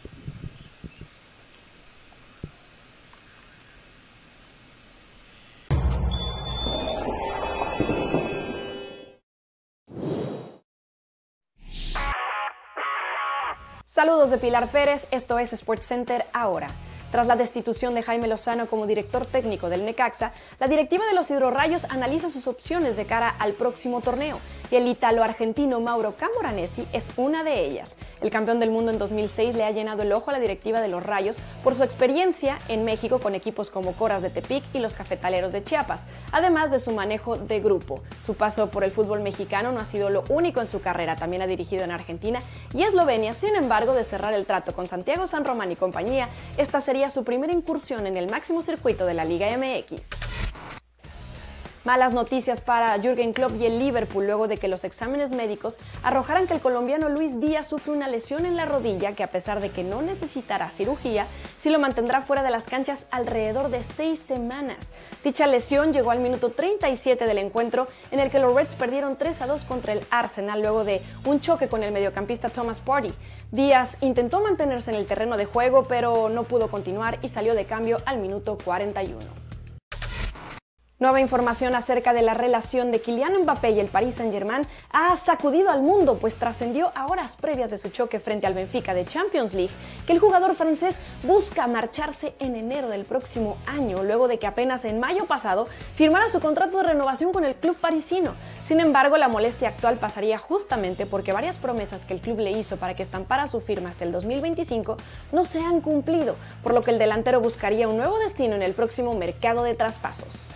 Saludos de Pilar Pérez, esto es Sports Center ahora. Tras la destitución de Jaime Lozano como director técnico del Necaxa, la directiva de los Hidrorrayos analiza sus opciones de cara al próximo torneo y el italo-argentino Mauro Camoranesi es una de ellas. El campeón del mundo en 2006 le ha llenado el ojo a la directiva de los Rayos por su experiencia en México con equipos como Coras de Tepic y los Cafetaleros de Chiapas, además de su manejo de grupo. Su paso por el fútbol mexicano no ha sido lo único en su carrera, también ha dirigido en Argentina y Eslovenia. Sin embargo, de cerrar el trato con Santiago San Román y compañía, esta sería su primera incursión en el máximo circuito de la Liga MX. Malas noticias para Jürgen Klopp y el Liverpool luego de que los exámenes médicos arrojaran que el colombiano Luis Díaz sufre una lesión en la rodilla que a pesar de que no necesitará cirugía, sí lo mantendrá fuera de las canchas alrededor de seis semanas. Dicha lesión llegó al minuto 37 del encuentro en el que los Reds perdieron 3 a 2 contra el Arsenal luego de un choque con el mediocampista Thomas Party. Díaz intentó mantenerse en el terreno de juego pero no pudo continuar y salió de cambio al minuto 41. Nueva información acerca de la relación de Kylian Mbappé y el Paris Saint-Germain ha sacudido al mundo, pues trascendió a horas previas de su choque frente al Benfica de Champions League que el jugador francés busca marcharse en enero del próximo año, luego de que apenas en mayo pasado firmara su contrato de renovación con el club parisino. Sin embargo, la molestia actual pasaría justamente porque varias promesas que el club le hizo para que estampara su firma hasta el 2025 no se han cumplido, por lo que el delantero buscaría un nuevo destino en el próximo mercado de traspasos.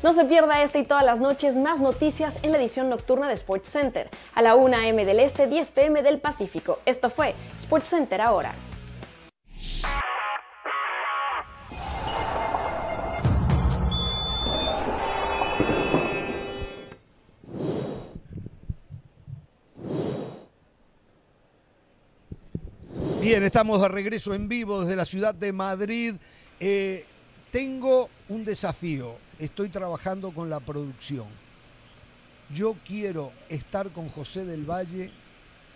No se pierda esta y todas las noches más noticias en la edición nocturna de Sports Center, a la 1 am del Este, 10 pm del Pacífico. Esto fue Sports Center ahora. Bien, estamos de regreso en vivo desde la ciudad de Madrid. Eh, tengo un desafío estoy trabajando con la producción. Yo quiero estar con José del Valle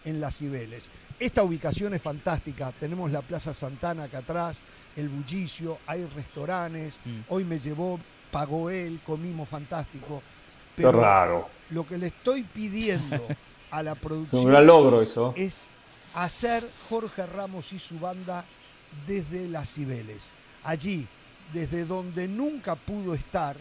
en las Cibeles. esta ubicación es fantástica. Tenemos la Plaza Santana acá atrás, el bullicio, hay restaurantes. Mm. Hoy me llevó, pagó él, comimos fantástico. Qué raro. Lo que le estoy pidiendo a la producción un logro eso. es hacer Jorge Ramos y su banda desde las Cibeles. Allí, desde donde nunca pudo estar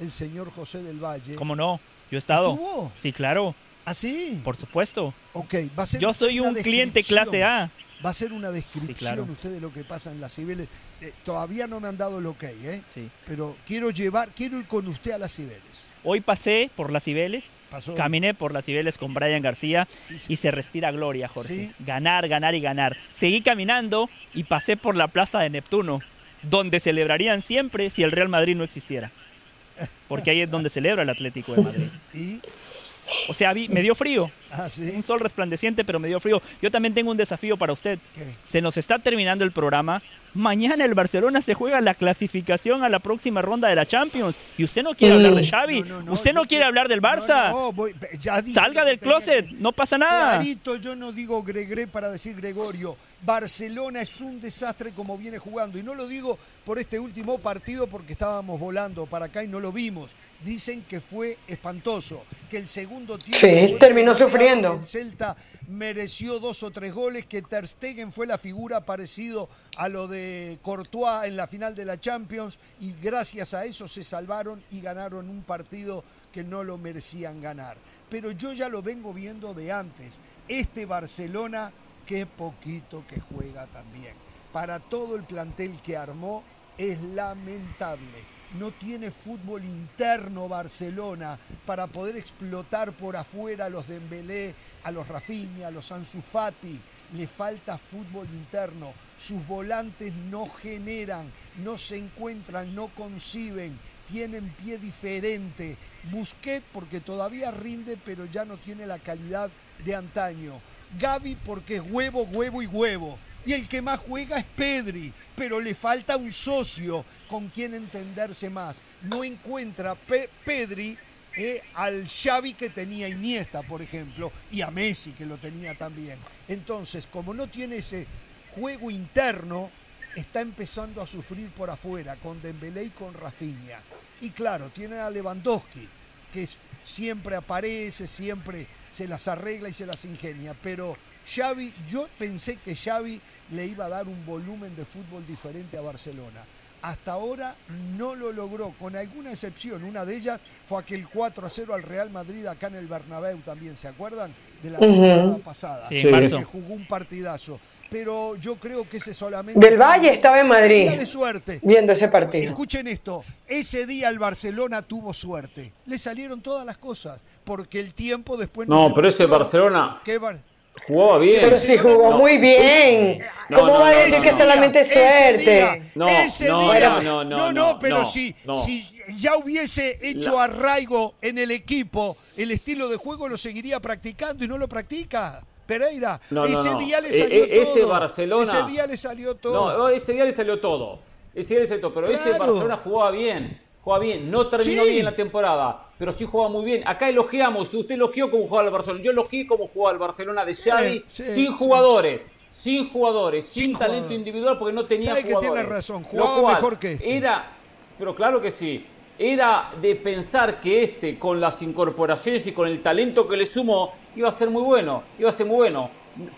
el señor José del Valle. ¿Cómo no? Yo he estado. ¿Estuvo? Sí, claro. ¿Ah, sí? Por supuesto. Ok, va a ser Yo soy un cliente clase A. Va a ser una descripción claro. usted de lo que pasa en las Cibeles. Eh, todavía no me han dado el ok, ¿eh? Sí. Pero quiero llevar, quiero ir con usted a las Cibeles. Hoy pasé por las Cibeles, Pasó. caminé por las Cibeles con Brian García y se respira gloria, Jorge. Sí. Ganar, ganar y ganar. Seguí caminando y pasé por la Plaza de Neptuno, donde celebrarían siempre si el Real Madrid no existiera. Porque ahí es donde celebra el Atlético de Madrid. O sea, vi- me dio frío. ah, sí. Un sol resplandeciente, pero me dio frío. Yo también tengo un desafío para usted. ¿Qué? Se nos está terminando el programa. Mañana el Barcelona se juega la clasificación a la próxima ronda de la Champions. Y usted no quiere hablar de Xavi. No, no, no, usted no quiere hablar del Barça. No, no, voy- ya dije Salga del closet. que- No pasa nada. Clarito, yo no digo Gregre para decir Gregorio. Barcelona es un desastre como viene jugando. Y no lo digo por este último partido porque estábamos volando para acá y no lo vimos. Dicen que fue espantoso, que el segundo tiempo... Sí, terminó sufriendo. El Celta mereció dos o tres goles, que Ter Stegen fue la figura parecido a lo de Courtois en la final de la Champions y gracias a eso se salvaron y ganaron un partido que no lo merecían ganar. Pero yo ya lo vengo viendo de antes. Este Barcelona, qué poquito que juega también. Para todo el plantel que armó, es lamentable. No tiene fútbol interno Barcelona para poder explotar por afuera a los Dembélé, a los Rafinha, a los Ansu Fati. Le falta fútbol interno. Sus volantes no generan, no se encuentran, no conciben, tienen pie diferente. Busquet porque todavía rinde, pero ya no tiene la calidad de antaño. Gaby porque es huevo, huevo y huevo. Y el que más juega es Pedri, pero le falta un socio con quien entenderse más. No encuentra Pe- Pedri eh, al Xavi que tenía Iniesta, por ejemplo, y a Messi que lo tenía también. Entonces, como no tiene ese juego interno, está empezando a sufrir por afuera con Dembélé y con Rafinha. Y claro, tiene a Lewandowski, que siempre aparece, siempre se las arregla y se las ingenia, pero Xavi, yo pensé que Xavi le iba a dar un volumen de fútbol diferente a Barcelona. Hasta ahora no lo logró, con alguna excepción. Una de ellas fue aquel 4 a 0 al Real Madrid acá en el Bernabéu también, ¿se acuerdan? De la temporada pasada. Sí. Que jugó un partidazo. Pero yo creo que ese solamente... Del Valle estaba en Madrid de suerte. viendo ese partido. Escuchen esto, ese día el Barcelona tuvo suerte. Le salieron todas las cosas, porque el tiempo después... No, pero ese Barcelona que Bar- jugaba bien. Pero si jugó No. muy bien. No, ¿Cómo no, va a decir no, que no. solamente Ese suerte? día, No, ese no, día. no, no, no, no, pero no, si, no. si ya hubiese hecho La- arraigo en el equipo, el estilo de juego lo seguiría practicando y no lo practica. Pereira, ese no. día le E- salió e- ese todo. Barcelona- Ese día le salió todo. No, no, ese día le salió todo. Ese día le salió todo. Pero ese. Barcelona jugaba bien. Jugaba bien. No terminó Sí. bien la temporada. Pero sí jugaba muy bien. Acá elogiamos. Usted elogió cómo jugaba el Barcelona. Yo elogié cómo jugaba el Barcelona de Xavi. sí, sin sí. jugadores. Sin jugadores. Sin, Sin talento individual porque no tenía Sabe que jugadores. tiene razón, jugaba cual mejor que este. Era. Pero claro que sí. Era de pensar que este, con las incorporaciones y con el talento que le sumó, iba a ser muy bueno. Iba a ser muy bueno.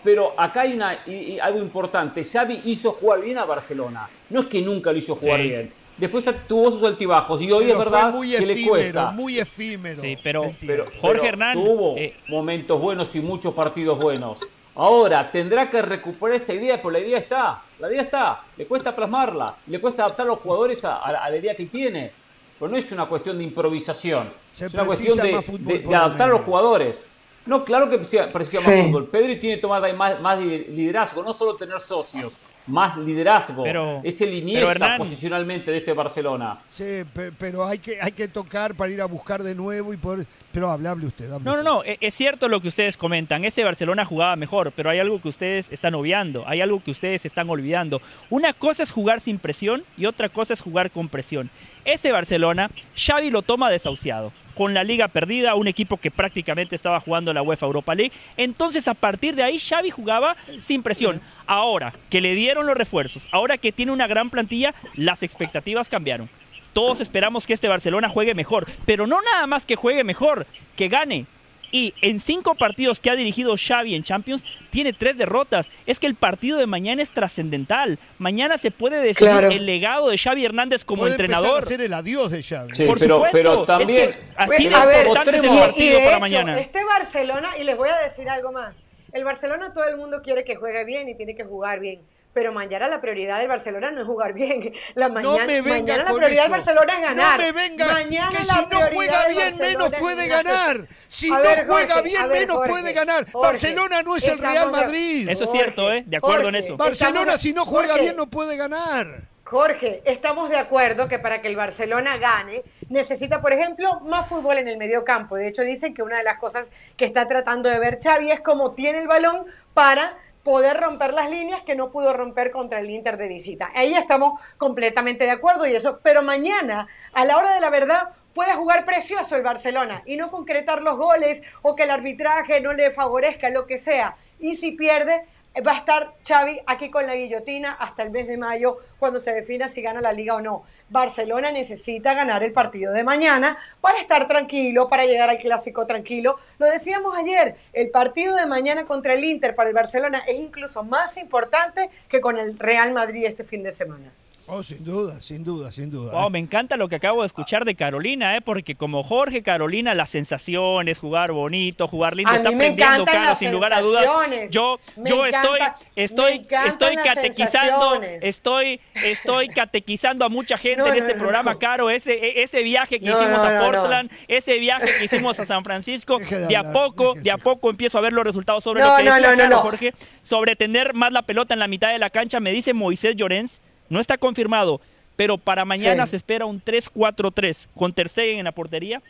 Pero acá hay una, y- y algo importante. Xavi hizo jugar bien a Barcelona. No es que nunca lo hizo jugar Sí. bien. Después tuvo sus altibajos y hoy Pero es verdad muy que le efímero, cuesta. muy efímero. Sí, pero-. Pero, Jorge pero Hernán, tuvo eh, momentos buenos y muchos partidos buenos. Ahora tendrá que recuperar esa idea, pero la idea está. La idea está. Le cuesta plasmarla. Le cuesta adaptar a los jugadores a, a la- a la idea que tiene. Pero no es una cuestión de improvisación. Se es una cuestión de, de- adaptar a los jugadores. No, claro que precisa, precisa Sí. más fútbol. Pedri tiene que tomar más, más liderazgo, no solo tener socios, más liderazgo. Pero- es el pero, Iniesta Hernán- posicionalmente de este Barcelona. Sí, pe- pero hay que, hay que tocar para ir a buscar de nuevo y poder. Pero hable, hable usted. hable No, no, usted. no, e- es cierto lo que ustedes comentan. Ese Barcelona jugaba mejor, pero hay algo que ustedes están obviando, hay algo que ustedes están olvidando. Una cosa es jugar sin presión y otra cosa es jugar con presión. Ese Barcelona, Xavi lo toma desahuciado. Con la liga perdida, un equipo que prácticamente estaba jugando la UEFA Europa League. Entonces a partir de ahí Xavi jugaba sin presión. Ahora que le dieron los refuerzos, ahora que tiene una gran plantilla, las expectativas cambiaron. Todos esperamos que este Barcelona juegue mejor, pero no nada más que juegue mejor, que gane, y en cinco partidos que ha dirigido Xavi en Champions, tiene tres derrotas. Es que el partido de mañana es trascendental. Mañana se puede decir el legado de Xavi Hernández como Puede entrenador. a ser el adiós de Xavi. Sí, Por pero, supuesto, pero es también. que así de a ver, importante es el y- y partido de para hecho, mañana. Este Barcelona, y les voy a decir algo más. El Barcelona todo el mundo quiere que juegue bien y tiene que jugar bien. Pero mañana la prioridad del Barcelona no es jugar bien. La mañana, me venga mañana la prioridad eso. del Barcelona es ganar. No me venga Mañana que si no juega bien Barcelona menos puede ganar. Si no ver, juega Jorge, bien ver, menos Jorge, puede ganar. Jorge, Barcelona no es el Real Madrid. Eso es cierto, ¿eh? De acuerdo en eso. Barcelona estamos- si no juega Jorge, bien no puede ganar. Jorge, estamos de acuerdo que para que el Barcelona gane necesita, por ejemplo, más fútbol en el medio campo. De hecho, dicen que una de las cosas que está tratando de ver Xavi es cómo tiene el balón para poder romper las líneas que no pudo romper contra el Inter de visita. Ahí estamos completamente de acuerdo y eso. Pero mañana, a la hora de la verdad, puede jugar precioso el Barcelona y no concretar los goles o que el arbitraje no le favorezca, lo que sea. Y si pierde, va a estar Xavi aquí con la guillotina hasta el mes de mayo cuando se defina si gana la liga o no. Barcelona necesita ganar el partido de mañana para estar tranquilo, para llegar al clásico tranquilo. Lo decíamos ayer, el partido de mañana contra el Inter para el Barcelona es incluso más importante que con el Real Madrid este fin de semana. Oh, sin duda, sin duda, sin duda. Wow, me encanta lo que acabo de escuchar de Carolina, ¿eh? porque como Jorge Carolina, las sensaciones, jugar bonito, jugar lindo, A está mí me aprendiendo, las sin lugar a dudas. Yo, Me yo encanta- estoy, estoy, estoy catequizando, estoy, estoy catequizando a mucha gente No, en este no, programa, no. Caro, ese, e- ese viaje que No, hicimos no, a. Portland, ese viaje que hicimos a San Francisco, de a poco, de a poco empiezo a ver los resultados sobre No, lo que no, decía no, no, Caro, no. Jorge, sobre tener más la pelota en la mitad de la cancha, me dice Moisés Llorens, no está confirmado, pero para mañana Sí. se espera un 3-4-3 con Ter Stegen en la portería,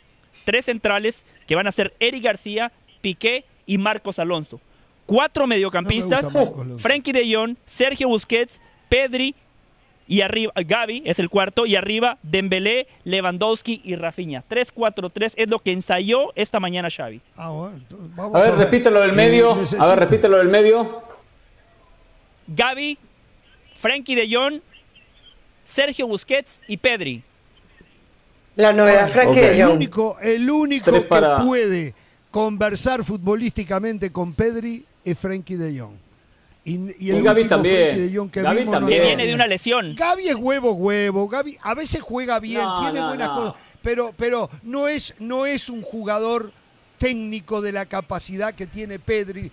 tres centrales que van a ser Eric García, Piqué y Marcos Alonso. Cuatro mediocampistas, No Marcos. Frenkie de Jong, Sergio Busquets, Pedri y arriba Gaby es el cuarto y arriba Dembélé, Lewandowski y Rafinha. 3-4-3 es lo que ensayó esta mañana Xavi. Ah, bueno, entonces vamos A ver, repítelo del Eh, medio. A ver, repítelo del medio. Gaby, Frenkie de Jong, Sergio Busquets y Pedri. La novedad, Frankie Ok. de El único, el único que puede conversar futbolísticamente con Pedri es Frenkie de Jong. Y, y el Y Gaby también. De Jong que Gaby vimos no también. Que lo viene de una lesión. Gaby es huevo huevo, Gaby a veces juega bien, No, tiene no, buenas no. cosas, pero pero no es no es un jugador técnico de la capacidad que tiene Pedri.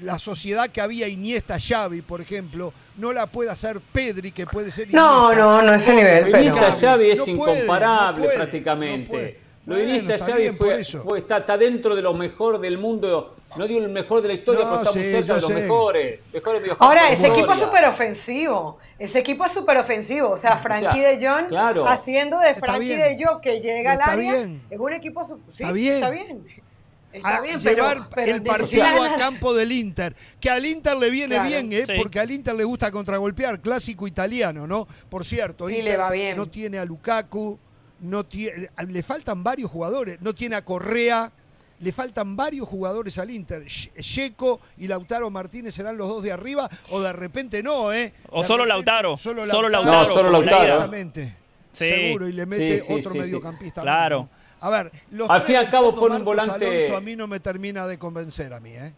La sociedad que había Iniesta Xavi, por ejemplo, no la puede hacer Pedri, que puede ser No, no, no ese nivel, pero... Iniesta Xavi es No puede, incomparable no puede, prácticamente. no puede. Lo de Bueno, Xavi fue, fue- está, está dentro de lo mejor del mundo. No digo el mejor de la historia, No, pero está muy cerca de los sé. mejores. mejores Ahora, ese equipo es súper ofensivo. Ese equipo es súper ofensivo. O sea, Frankie sea, de Jong claro. haciendo de Frankie de Jong que llega al Está área. bien. Es un equipo. su- sí, Está bien. Está bien. Está a bien, pero, llevar pero el partido a campo del Inter. Que al Inter le viene Claro. bien, ¿eh? Sí. porque al Inter le gusta contragolpear, clásico italiano, ¿no? Por cierto, Y Inter le va bien. no tiene a Lukaku, no tiene, le faltan varios jugadores, no tiene a Correa, le faltan varios jugadores al Inter. Checo y Lautaro Martínez serán los dos de arriba, o de repente no, ¿eh? O De solo repente Lautaro, Solo solo Lautaro. No, solo Lautaro. Exactamente. Sí. Seguro, y le mete Sí, sí, otro mediocampista. Claro. ¿no? A ver, los Al fin y al cabo pone un volante- Alonso a mí no me termina de convencer a mí, ¿eh?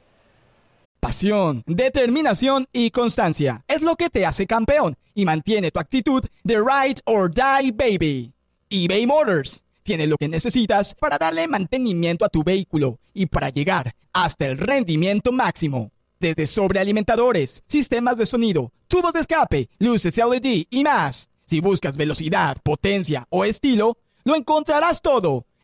Pasión, determinación y constancia es lo que te hace campeón y mantiene tu actitud de ride or die baby. eBay Motors tiene lo que necesitas para darle mantenimiento a tu vehículo y para llegar hasta el rendimiento máximo. Desde sobrealimentadores, sistemas de sonido, tubos de escape, luces LED y más. Si buscas velocidad, potencia o estilo, lo encontrarás todo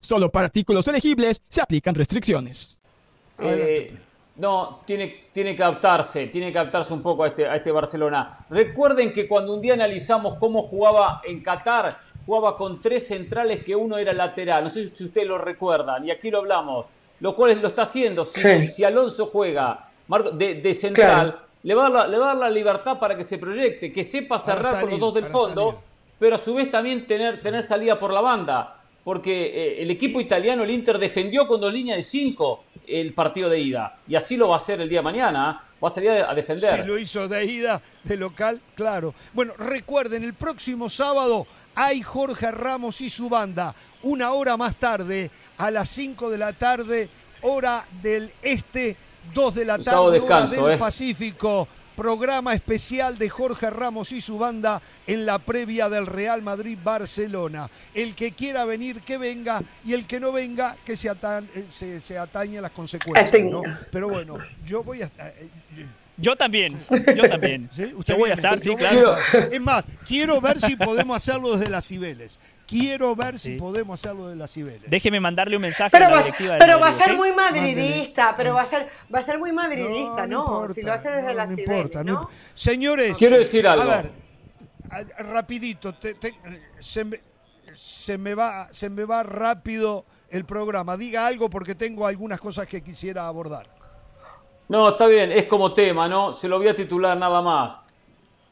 Solo para artículos elegibles se aplican restricciones. Eh, no, tiene, tiene que adaptarse, tiene que adaptarse un poco a este, a este Barcelona. Recuerden que cuando un día analizamos cómo jugaba en Qatar, jugaba con tres centrales que uno era lateral. No sé si ustedes lo recuerdan, y aquí lo hablamos. Lo cual lo está haciendo. Si, Sí. si Alonso juega de, de central, Claro. le, va a dar la, le va a dar la libertad para que se proyecte, que sepa cerrar con los salir, dos del fondo, salir. pero a su vez también tener, tener salida por la banda. Porque eh, el equipo italiano, el Inter, defendió con dos líneas de cinco el partido de ida. Y así lo va a hacer el día de mañana. ¿eh? Va a salir a defender. Si lo hizo de ida, de local, claro. Bueno, recuerden, el próximo sábado hay Jorge Ramos y su banda. Una hora más tarde, a las 5 de la tarde, hora del este, 2 de la tarde, hora descanso, del eh. Pacífico. Programa especial de Jorge Ramos y su banda en la previa del Real Madrid-Barcelona. El que quiera venir, que venga, y el que no venga, que se, atan- eh, se, se atañe a las consecuencias. ¿no? Pero bueno, yo voy a... eh, Yo también, yo también. ¿Sí? ¿Usted Yo voy a estar, sí, a claro. estar. Es más, quiero ver si podemos hacerlo desde las Cibeles. Quiero ver si podemos hacerlo desde las Cibeles. Déjeme mandarle un mensaje Pero a la va, directiva pero va a ser muy madridista, pero va a ser, va a ser muy madridista, ¿no? si lo hace desde no, la no Cibeles, importa, no Señores, Quiero decir algo. A ver, a- rapidito, te- te- se, me, se me va, se me va rápido el programa. Diga algo porque tengo algunas cosas que quisiera abordar. No, está bien, es como tema, ¿no? Se lo voy a titular nada más.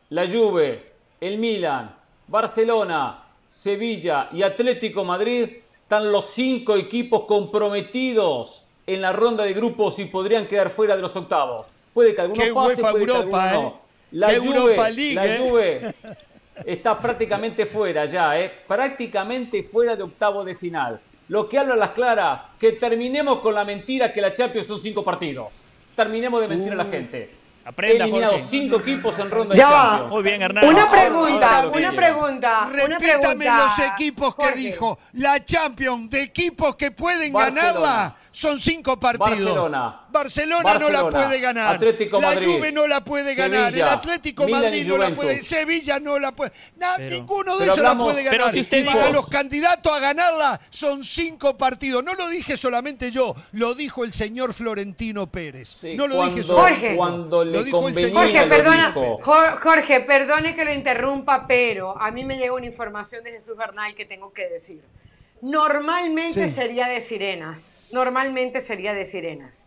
La Juve, el Milan, Barcelona, Sevilla y Atlético Madrid están los cinco equipos comprometidos en la ronda de grupos y podrían quedar fuera de los octavos. Puede que alguno Qué pase, UEFA puede que Europa, alguno no. ¿eh? La Qué Juve, Europa League, la ¿eh? Juve está prácticamente fuera ya, ¿eh? Prácticamente fuera de octavo de final. Lo que habla las claras, que terminemos con la mentira que la Champions son cinco partidos. Terminemos de mentir a la gente. Aprenda, eliminado Jorge. cinco equipos en ronda Ya de va. Champions. Muy bien, Hernán. Una pregunta, que una pregunta, una Repítame pregunta. los equipos que Jorge. dijo. La Champions de equipos que pueden Barcelona. ganarla son cinco partidos. Barcelona. Barcelona no la puede ganar. Atlético la Madrid. Juve no la puede ganar. El. Atlético Milan Madrid no la puede. Sevilla no la puede. Na- Pero- ninguno de pero esos la puede pero ganar. si usted Para dijo- los candidatos a ganarla son cinco partidos. No lo dije solamente yo, lo dijo el señor Florentino Pérez. Sí, no lo cuando- dije solamente Jorge. Cuando le Lo dijo el señor Jorge, perdona, Jorge, perdone que lo interrumpa, pero a mí me llega una información de Jesús Bernal que tengo que decir. Normalmente Sí. sería de sirenas, normalmente sería de sirenas.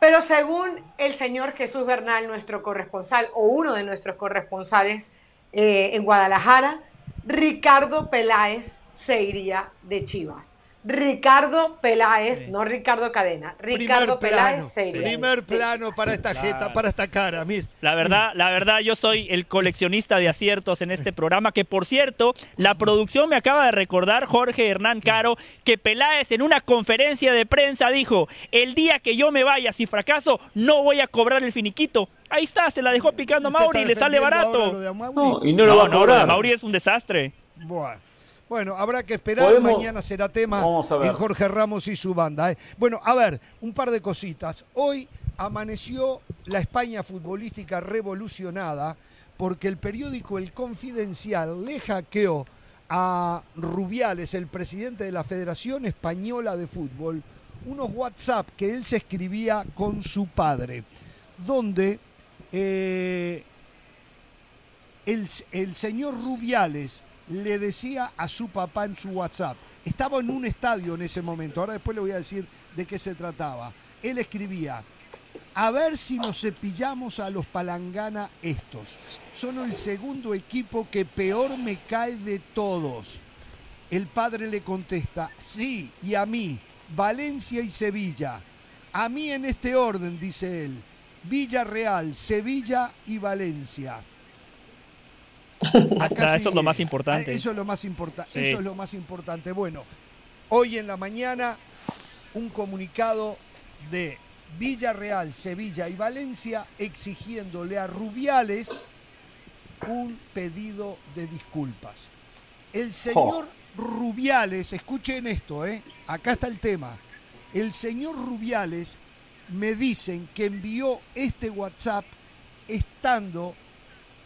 Pero según el señor Jesús Bernal, nuestro corresponsal o uno de nuestros corresponsales eh, en Guadalajara, Ricardo Peláez se iría de Chivas. Ricardo Peláez, no Ricardo Cadena, Ricardo primer Peláez plano, primer plano para esta jeta, para esta cara, mir. La verdad, la verdad, yo soy el coleccionista de aciertos en este programa, que por cierto, la producción me acaba de recordar, Jorge Hernán Caro, que Peláez en una conferencia de prensa dijo, el día que yo me vaya, si fracaso, no voy a cobrar el finiquito. Ahí está, se la dejó picando a Mauri le sale barato. No, y no lo va a lo de cobrar. Mauri es un desastre. Bueno. Bueno, habrá que esperar. Podemos- Mañana será tema en Jorge Ramos y su banda. ¿eh? Bueno, a ver, un par de cositas. Hoy amaneció la España futbolística revolucionada porque el periódico El Confidencial le hackeó a Rubiales, el presidente de la Federación Española de Fútbol, unos WhatsApp que él se escribía con su padre, donde eh, el, el señor Rubiales le decía a su papá en su WhatsApp, estaba en un estadio en ese momento, ahora después le voy a decir de qué se trataba. Él escribía, a ver si nos cepillamos a los Palangana estos. Son el segundo equipo que peor me cae de todos. El padre le contesta, sí, y a mí, Valencia y Sevilla. A mí en este orden, dice él, Villarreal, Sevilla y Valencia. Hasta eso es lo más importante. Eso es lo más importante. Sí. Eso es lo más importante. Bueno, hoy en la mañana un comunicado de Villarreal, Sevilla y Valencia exigiéndole a Rubiales un pedido de disculpas. El señor Rubiales, escuchen esto, ¿eh? acá está el tema. El señor Rubiales me dicen que envió este WhatsApp estando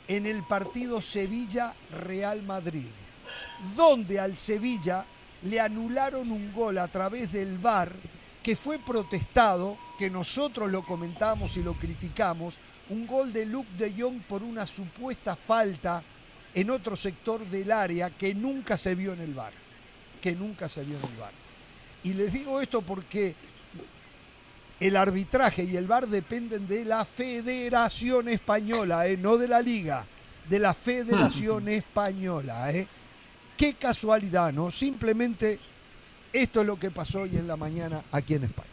en el partido Sevilla-Real Madrid, donde al Sevilla le anularon un gol a través del VAR que fue protestado, que nosotros lo comentamos y lo criticamos, un gol de Luke de Jong por una supuesta falta en otro sector del área que nunca se vio en el VAR, que nunca se vio en el VAR. Y les digo esto porque el arbitraje y el VAR dependen de la Federación Española, ¿eh? no de la Liga, de la Federación Española. ¿eh? Qué casualidad, ¿no? Simplemente esto es lo que pasó hoy en la mañana aquí en España.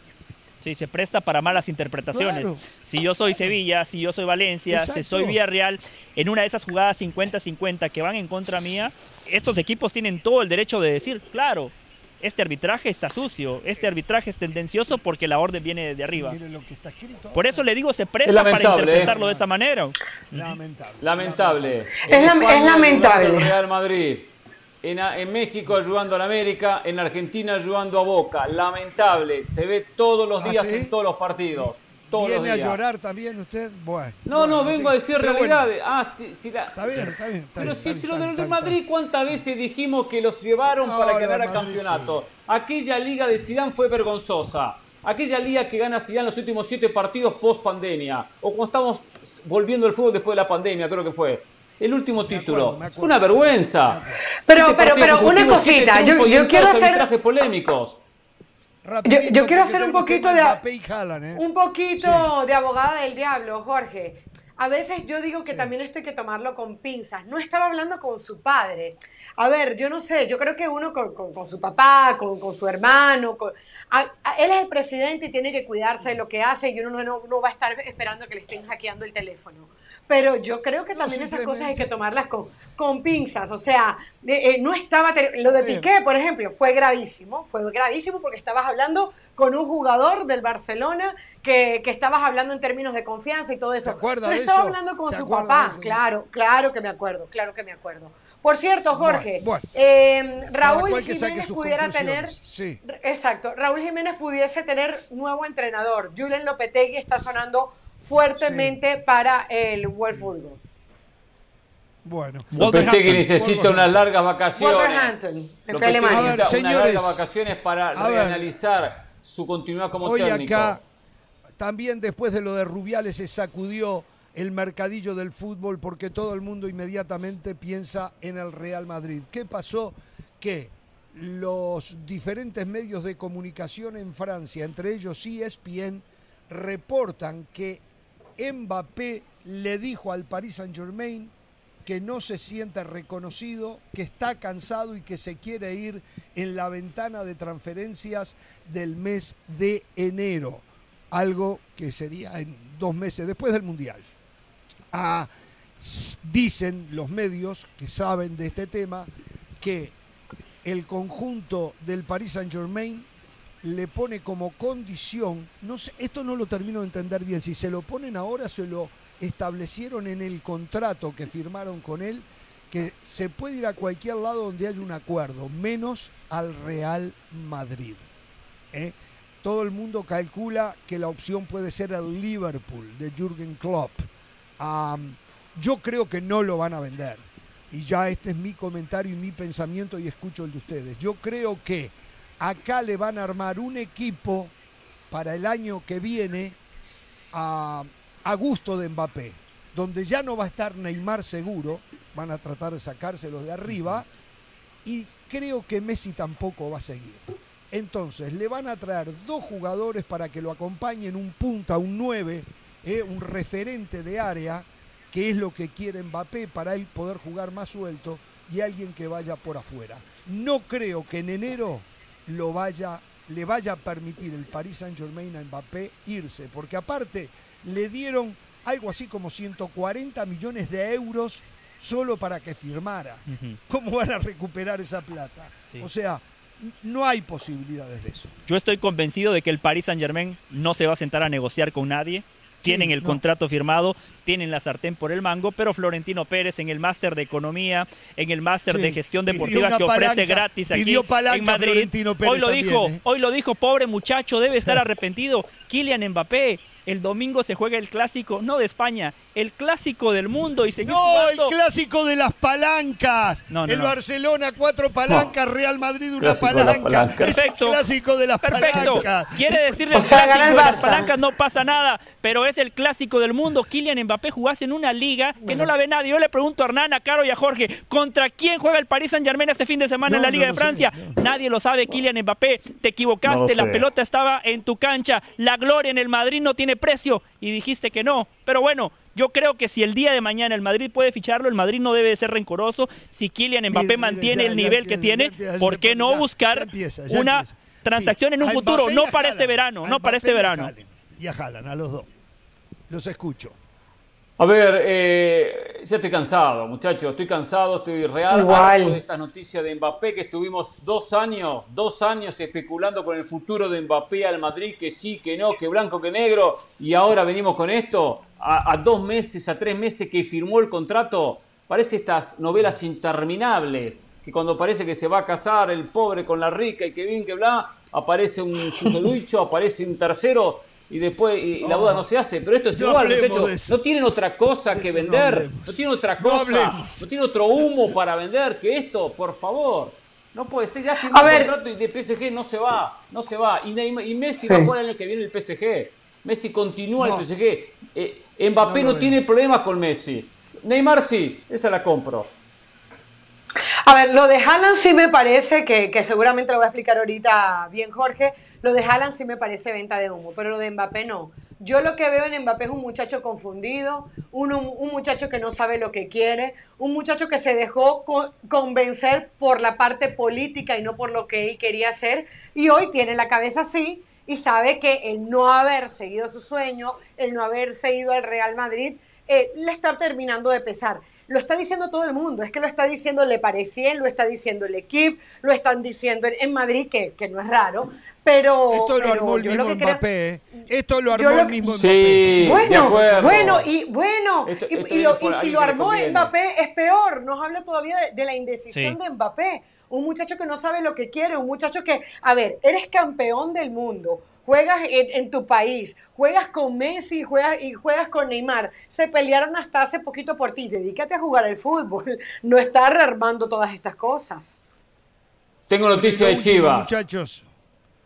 Sí, se presta para malas interpretaciones. Claro. Si yo soy Sevilla, si yo soy Valencia, si soy Villarreal, en una de esas jugadas 50-50 que van en contra mía, estos equipos tienen todo el derecho de decir, claro, este arbitraje está sucio, este arbitraje es tendencioso porque la orden viene desde arriba. Por eso le digo, se presta Es para lamentable, interpretarlo ¿eh? de esa manera. Lamentable. Lamentable. Es lamentable. Real Madrid. En, a- en México ayudando al América, en Argentina ayudando a Boca. Lamentable. Se ve todos los ¿Ah, días sí? en todos los partidos. Todos ¿Viene los a llorar también usted? Bueno. No, bueno, no, vengo sí. a decir Pero bueno, realidades. Ah, sí, sí, la- está bien, está bien. está Pero bien, si, lo del Real Madrid, ¿cuántas veces dijimos que los llevaron No, para ganar Madrid, campeonato? Aquella liga de Zidane fue vergonzosa. Aquella liga que gana Zidane los últimos siete partidos post pandemia. O cuando estamos volviendo al fútbol después de la pandemia, creo que fue. El último título. acuerdo, me Es una vergüenza. Pero- pero- pero una cosita, yo- yo quiero hacer- arbitrajes polémicos. Rapidito, Yo- yo quiero hacer un poquito de- Haaland, ¿eh? Un poquito de abogada del diablo, Jorge. A veces yo digo que también esto hay que tomarlo con pinzas. No estaba hablando con su padre. A ver, yo no sé, yo creo que uno con, con- con su papá, con, con su hermano, a- a- él es el presidente y tiene que cuidarse de lo que hace y uno no, no, no va a estar esperando que le estén hackeando el teléfono. Pero yo creo que No, también esas cosas hay que tomarlas con, con pinzas. O sea, de- eh, no estaba... Lo de. Piqué, por ejemplo, fue gravísimo. Fue gravísimo porque estabas hablando con un jugador del Barcelona que, que estabas hablando en términos de confianza y todo eso. ¿Se acuerda Pero de estaba eso? hablando con ¿Se su papá. de? Claro, claro que me acuerdo, claro que me acuerdo. Por cierto, Jorge, Bueno, bueno. eh, Cada Raúl Jiménez pudiera tener... Sí. Exacto, Raúl Jiménez pudiese tener nuevo entrenador. Julen Lopetegui está sonando fuertemente para el Wolfsburgo. Bueno. Lopetegui necesita unas largas vacaciones. Wolverhampton, en Lopetegui Alemania. A ver, necesita unas largas vacaciones para reanalizar su continuidad como Hoy técnico. acá, también después de lo de Rubiales, se sacudió el mercadillo del fútbol porque todo el mundo inmediatamente piensa en el Real Madrid. ¿Qué pasó? Que los diferentes medios de comunicación en Francia, entre ellos ESPN, reportan que Mbappé le dijo al Paris Saint-Germain que no se siente reconocido, que está cansado y que se quiere ir en la ventana de transferencias del mes de enero, algo que sería en dos meses después del Mundial. Ah, dicen los medios que saben de este tema que el conjunto del Paris Saint Germain le pone como condición, no sé, esto no lo termino de entender bien, si se lo ponen ahora, se lo establecieron en el contrato que firmaron con él, que se puede ir a cualquier lado donde haya un acuerdo, menos al Real Madrid. ¿eh? Todo el mundo calcula que la opción puede ser el Liverpool de Jürgen Klopp. Yo creo que no lo van a vender. Y ya este es mi comentario y mi pensamiento y escucho el de ustedes. Yo creo que acá le van a armar un equipo para el año que viene a, a gusto de Mbappé, donde ya no va a estar Neymar seguro, van a tratar de sacárselos de arriba, y creo que Messi tampoco va a seguir. Entonces, le van a traer dos jugadores para que lo acompañen, un punta, un 9, eh, un referente de área, que es lo que quiere Mbappé para él poder jugar más suelto, y alguien que vaya por afuera. No creo que en enero lo vaya, le vaya a permitir el Paris Saint Germain a Mbappé irse, porque aparte le dieron algo así como 140 millones de euros solo para que firmara. ¿Cómo van a recuperar esa plata? Sí. O sea, no hay posibilidades de eso. Yo estoy convencido de que el Paris Saint Germain no se va a sentar a negociar con nadie. Tienen el no. contrato firmado, tienen la sartén por el mango, pero Florentino Pérez en el máster de economía, en el máster Sí, de gestión deportiva que ofrece palanca, gratis aquí palanca en Madrid. Pérez hoy lo también, dijo, ¿eh? hoy lo dijo, pobre muchacho, debe estar arrepentido. Kylian Mbappé El domingo se juega el clásico, no de España, el clásico del mundo y seguís No, jugando. el clásico de las palancas. No, no, el no. Barcelona, cuatro palancas, Real Madrid, una Clásico de las palanca. Es el Perfecto. clásico de las Perfecto. palancas. Quiere decirle O el clásico de las palancas, no pasa nada, pero es el clásico del mundo. Kylian Mbappé jugás en una liga que no la ve nadie. Yo le pregunto a Hernán, a Caro y a Jorge, ¿contra quién juega el Paris Saint Germain este fin de semana en la Liga no de sé, Francia? Nadie lo sabe, Kylian Mbappé. Te equivocaste, la sé. pelota estaba en tu cancha. La gloria en el Madrid no tiene precio y dijiste que no. Pero bueno, yo creo que si el día de mañana el Madrid puede ficharlo, el Madrid no debe de ser rencoroso. Si Kylian Mbappé mantiene ya- el ya nivel que tiene, ¿por qué no buscar empieza, una empieza. transacción Sí, en un futuro? Y No para este verano, no para este verano. Y a Haaland, a los dos. Los escucho. A ver, eh, ya estoy cansado, muchachos, estoy cansado, estoy real Igual. de esta noticia de Mbappé, que estuvimos dos años, dos años especulando con el futuro de Mbappé al Madrid, que sí, que no, que blanco, que negro, y ahora venimos con esto, a, a dos meses, a tres meses que firmó el contrato, parece estas novelas interminables, que cuando parece que se va a casar el pobre con la rica y que bien, que bla, aparece un susodicho, aparece un tercero, y después y la boda no se hace. Pero esto es No igual, muchachos. No tienen otra cosa que no vender. hablemos. No, tienen otra No cosa. hablemos. No, tiene otro humo para vender que esto, por favor. No puede ser. Ya firmó A un contrato y de PSG no se va. No se va. Y, Neymar- y Messi Sí. va a jugar el año que viene el PSG. Messi continúa No. el PSG. Eh, Mbappé No no, tiene problemas con Messi. Neymar sí. Esa la compro. A ver, lo de Haaland sí me parece, que, que seguramente lo va a explicar ahorita bien Jorge, lo de Haaland sí me parece venta de humo, pero lo de Mbappé no. Yo lo que veo en Mbappé es un muchacho confundido, un, un muchacho que no sabe lo que quiere, un muchacho que se dejó co- convencer por la parte política y no por lo que él quería hacer, y hoy tiene la cabeza así y sabe que el no haber seguido su sueño, el no haber seguido al Real Madrid, eh, le está terminando de pesar. Lo está diciendo todo el mundo, es que lo está diciendo Le Parisien, lo está diciendo el equipo, lo están diciendo en, en Madrid, que, que no es raro, pero... Esto lo pero armó el mismo que creo- Mbappé. ¿eh? Esto lo armó lo el mismo Mbappé. Sí, de Bueno, bueno, y bueno, Esto- y, esto y viene lo- y si lo armó. Mbappé es peor, nos habla todavía de, de la indecisión Sí. de Mbappé. Un muchacho que no sabe lo que quiere, un muchacho que, a ver, eres campeón del mundo, juegas en, en tu país, juegas con Messi juegas, y juegas con Neymar, se pelearon hasta hace poquito por ti, dedícate a jugar al fútbol, no estar armando todas estas cosas. Tengo noticia de Chivas. Muchachos.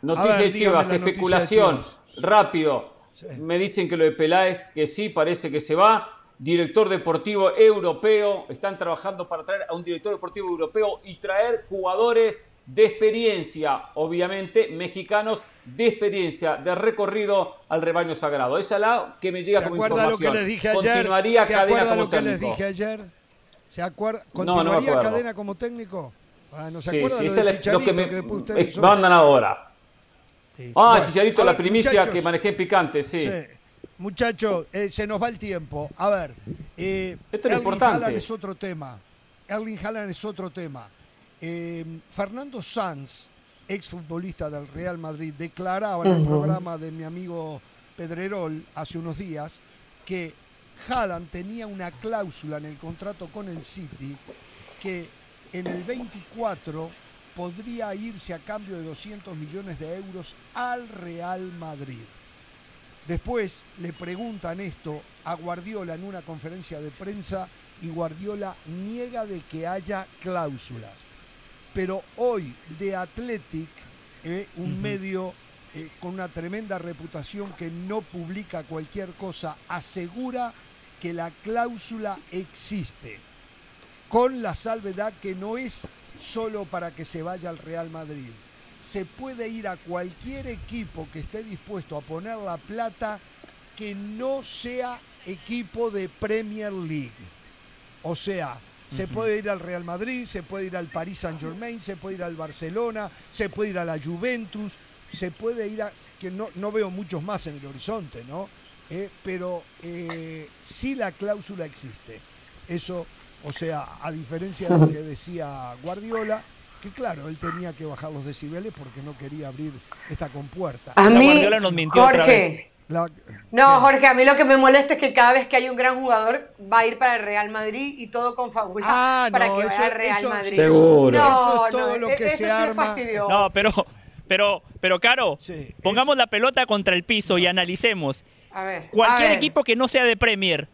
Noticia ver, de Chivas, la noticia de especulación, Chivas. rápido. Sí. Me dicen que lo de Peláez, que sí, parece que se va. Director deportivo europeo, están trabajando para traer a un director deportivo europeo y traer jugadores de experiencia, obviamente mexicanos de experiencia, de recorrido al rebaño sagrado. Esa es la que me llega ¿Se como acuerda lo información. que les dije ayer? Continuaría ¿Se cadena acuerda como lo que les técnico. dije ayer? ¿Se acuerda? No, no me ¿Continuaría acuerdo. cadena como técnico? Ah, ¿No se Sí, acuerda sí, lo de lo que me que usted mandan ahora. Sí, sí. Ah, Bueno, Chicharito, a la ver, primicia muchachos. que manejé en picante, sí. Sí. Muchachos, eh, se nos va el tiempo. A ver, eh, Esto es Erling importante. Haaland es otro tema. Erling Haaland es otro tema. Eh, Fernando Sanz, exfutbolista del Real Madrid, declaraba en el programa de mi amigo Pedrerol hace unos días que Haaland tenía una cláusula en el contrato con el City que en el 24 podría irse a cambio de 200 millones de euros al Real Madrid. Después le preguntan esto a Guardiola en una conferencia de prensa y Guardiola niega de que haya cláusulas. Pero hoy The Athletic, eh, un medio eh, con una tremenda reputación que no publica cualquier cosa, asegura que la cláusula existe, con la salvedad que no es solo para que se vaya al Real Madrid. Se puede ir a cualquier equipo que esté dispuesto a poner la plata que no sea equipo de Premier League. O sea, se puede ir al Real Madrid, se puede ir al Paris Saint Germain, se puede ir al Barcelona, se puede ir a la Juventus, se puede ir a. que no, no veo muchos más en el horizonte, ¿no? Eh, pero eh, sí la cláusula existe. Eso, o sea, a diferencia de lo que decía Guardiola, que claro, él tenía que bajar los decibeles porque no quería abrir esta compuerta. A mí, Guardiola nos mintió otra Jorge, La- no, Jorge, a mí lo que me molesta es que cada vez que hay un gran jugador va a ir para el Real Madrid y todo confabula Ah, para no, que vaya al Real eso- Madrid. Seguro. No, Eso es todo no, lo e- que eso se arma. fastidioso. No, pero, pero, pero, Caro, Sí, pongamos es- la pelota contra el piso y analicemos. A ver. Cualquier a ver. equipo que no sea de Premier.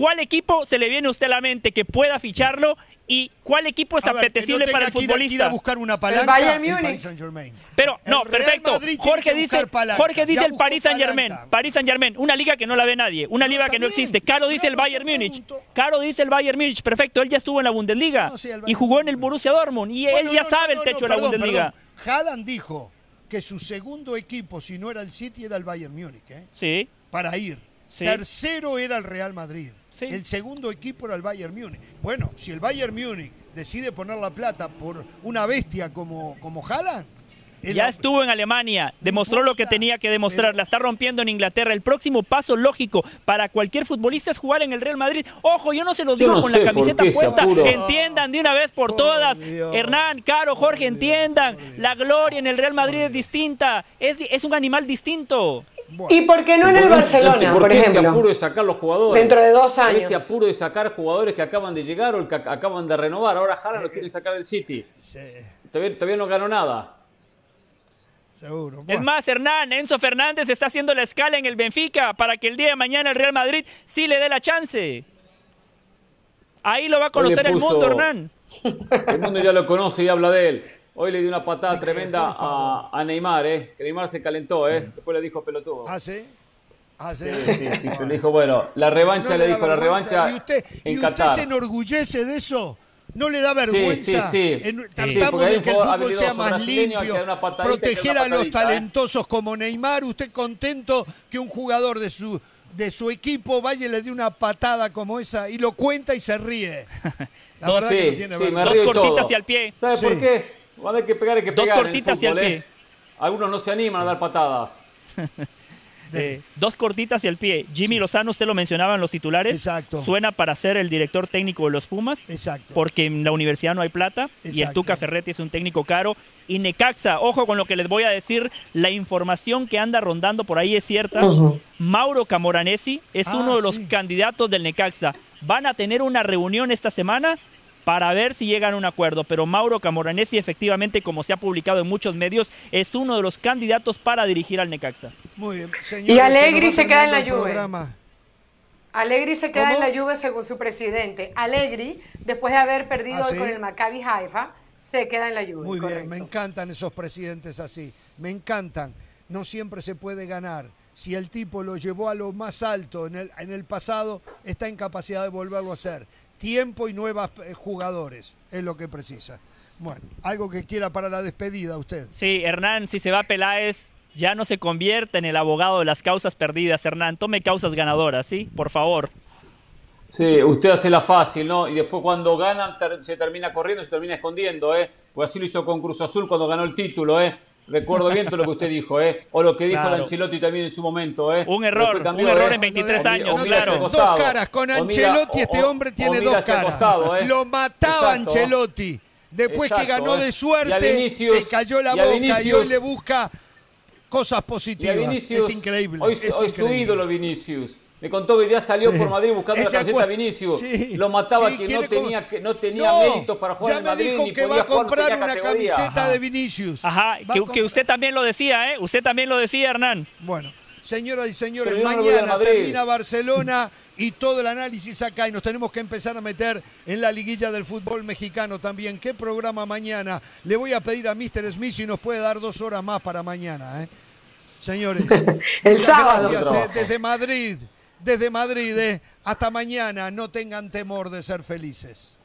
¿Cuál equipo se le viene a usted a la mente que pueda ficharlo y cuál equipo es A ver, que no apetecible para el que ir a- que ir futbolista? a buscar una palanca. Bayern el Múnich. Paris Saint-Germain. Pero El no, Real perfecto. Jorge dice. Jorge dice el Paris Saint Germain. palanca. Paris Saint Germain, una liga que no la ve nadie, una liga que no existe. Caro dice el Bayern Múnich. Caro dice el Bayern Múnich. Perfecto, él ya estuvo en la Bundesliga No, sí, el y Bayern jugó en el. Borussia Dortmund y él ya no, sabe no, el techo no, de la perdón, Bundesliga. perdón. Haaland dijo que su segundo equipo, si no era el City, era el Bayern Múnich, ¿eh? Sí. para ir. Sí. Tercero era el Real Madrid. Sí. El segundo equipo era el Bayern Múnich. Bueno, si el Bayern Múnich decide poner la plata por una bestia como, como Haaland, Ya estuvo en Alemania, demostró lo que tenía que demostrar, la está rompiendo en Inglaterra. El próximo paso lógico para cualquier futbolista es jugar en el Real Madrid. Ojo, yo no se los digo no con la camiseta puesta. Entiendan de una vez por, todas. Dios. Hernán, Caro, Jorge, entiendan. La gloria en el Real Madrid es distinta. Es, es un animal distinto. ¿Y por qué no en el Barcelona, ¿Por por qué ese apuro ejemplo? de sacar los jugadores? Dentro de dos ¿Por años. Ese apuro de sacar jugadores que acaban de llegar o el que ac- acaban de renovar. Ahora Jara lo quiere sacar del City. Sí, Todavía, todavía no ganó nada. Seguro. Es Bueno, más, Hernán, Enzo Fernández está haciendo la escala en el Benfica para que el día de mañana el Real Madrid sí le dé la chance. Ahí lo va a conocer el mundo, Hernán. El mundo ya lo conoce y habla de él. Hoy le dio una patada tremenda a, a Neymar, ¿eh? Que Neymar se calentó, ¿eh? Después le dijo pelotudo. ¿Ah, sí? ¿Ah, sí? Sí, sí, sí. Le dijo, bueno, la revancha No le dijo, la revancha ¿Y usted, en y usted Qatar. se enorgullece de eso? ¿No le da vergüenza? sí, sí. En- Sí, tratamos de que el fútbol sea más limpio, y proteger a los ¿eh? talentosos como Neymar. ¿Usted contento que un jugador de su, de su equipo vaya y le dé una patada como esa y lo cuenta y se ríe? La Dos- verdad Sí, que no tiene sí, me vergüenza. río y Dos cortitas todo. hacia el pie. ¿Sabe Sí. por qué? Va a haber que pegar, hay que Dos pegar en el cortitas hacia el fútbol, pie. ¿eh? Algunos no se animan a dar patadas. Eh, dos cortitas hacia el pie. Jimmy Lozano, usted lo mencionaba en los titulares. Exacto. Suena para ser el director técnico de los Pumas. Exacto. Porque en la universidad no hay plata. Y el Exacto. Tuca Ferretti es un técnico caro. Y Necaxa, ojo con lo que les voy a decir. La información que anda rondando por ahí es cierta. Mauro Camoranesi es Ah, uno de los sí. candidatos del Necaxa. Van a tener una reunión esta semana para ver si llegan a un acuerdo. Pero Mauro Camoranesi, efectivamente, como se ha publicado en muchos medios, es uno de los candidatos para dirigir al Necaxa. Muy bien. Y Señores, Allegri nos va se queda en la programa. Allegri se queda ¿Cómo? en la Juve según su presidente. Allegri, después de haber perdido ¿Ah, sí? con el Maccabi Haifa, se queda en la Juve. Muy bien, correcto. me encantan esos presidentes así, me encantan. No siempre se puede ganar. Si el tipo lo llevó a lo más alto en el, en el pasado, está en capacidad de volverlo a hacer. Tiempo y nuevos jugadores es lo que precisa. Bueno, algo que quiera para la despedida usted. Sí, Hernán, si se va Peláez, ya no se convierte en el abogado de las causas perdidas, Hernán. Tome causas ganadoras, ¿sí? Por favor. Sí, usted hace la fácil, ¿no? Y después cuando ganan ter- se termina corriendo, se termina escondiendo, ¿eh? Pues así lo hizo con Cruz Azul cuando ganó el título, ¿eh? Recuerdo bien todo lo que usted dijo, ¿eh? O lo que dijo Claro. Ancelotti también en su momento, ¿eh? Un error, un error en 23 O mi- años, claro. Dos caras, con Ancelotti o- este o- hombre tiene dos caras. costado, ¿eh? Lo mataba Exacto. Ancelotti. Después que ganó ¿eh? de suerte, Vinicius- se cayó la y boca y hoy le busca cosas positivas. Vinicius, es increíble. Hoy, es hoy su increíble. ídolo Vinicius. Me contó que ya salió Sí. por Madrid buscando la acu- Vinicius. Sí, Lo mataba sí, que no tenía, que no tenía No, méritos para jugar ya en me Madrid. dijo ni que va podía a jugar, no comprar una categoría. camiseta de Vinicius. Ajá, que, usted también lo decía, ¿eh? Usted también lo decía, Hernán. Bueno, señoras y señores, Pero no mañana termina Barcelona y todo el análisis acá y nos tenemos que empezar a meter en la liguilla del fútbol mexicano también. ¿Qué programa mañana? Le voy a pedir a Mr. Smith si nos puede dar dos horas más para mañana, ¿eh? Señores, El sábado. gracias eh, desde Madrid, desde Madrid. eh. Hasta mañana, no tengan temor de ser felices.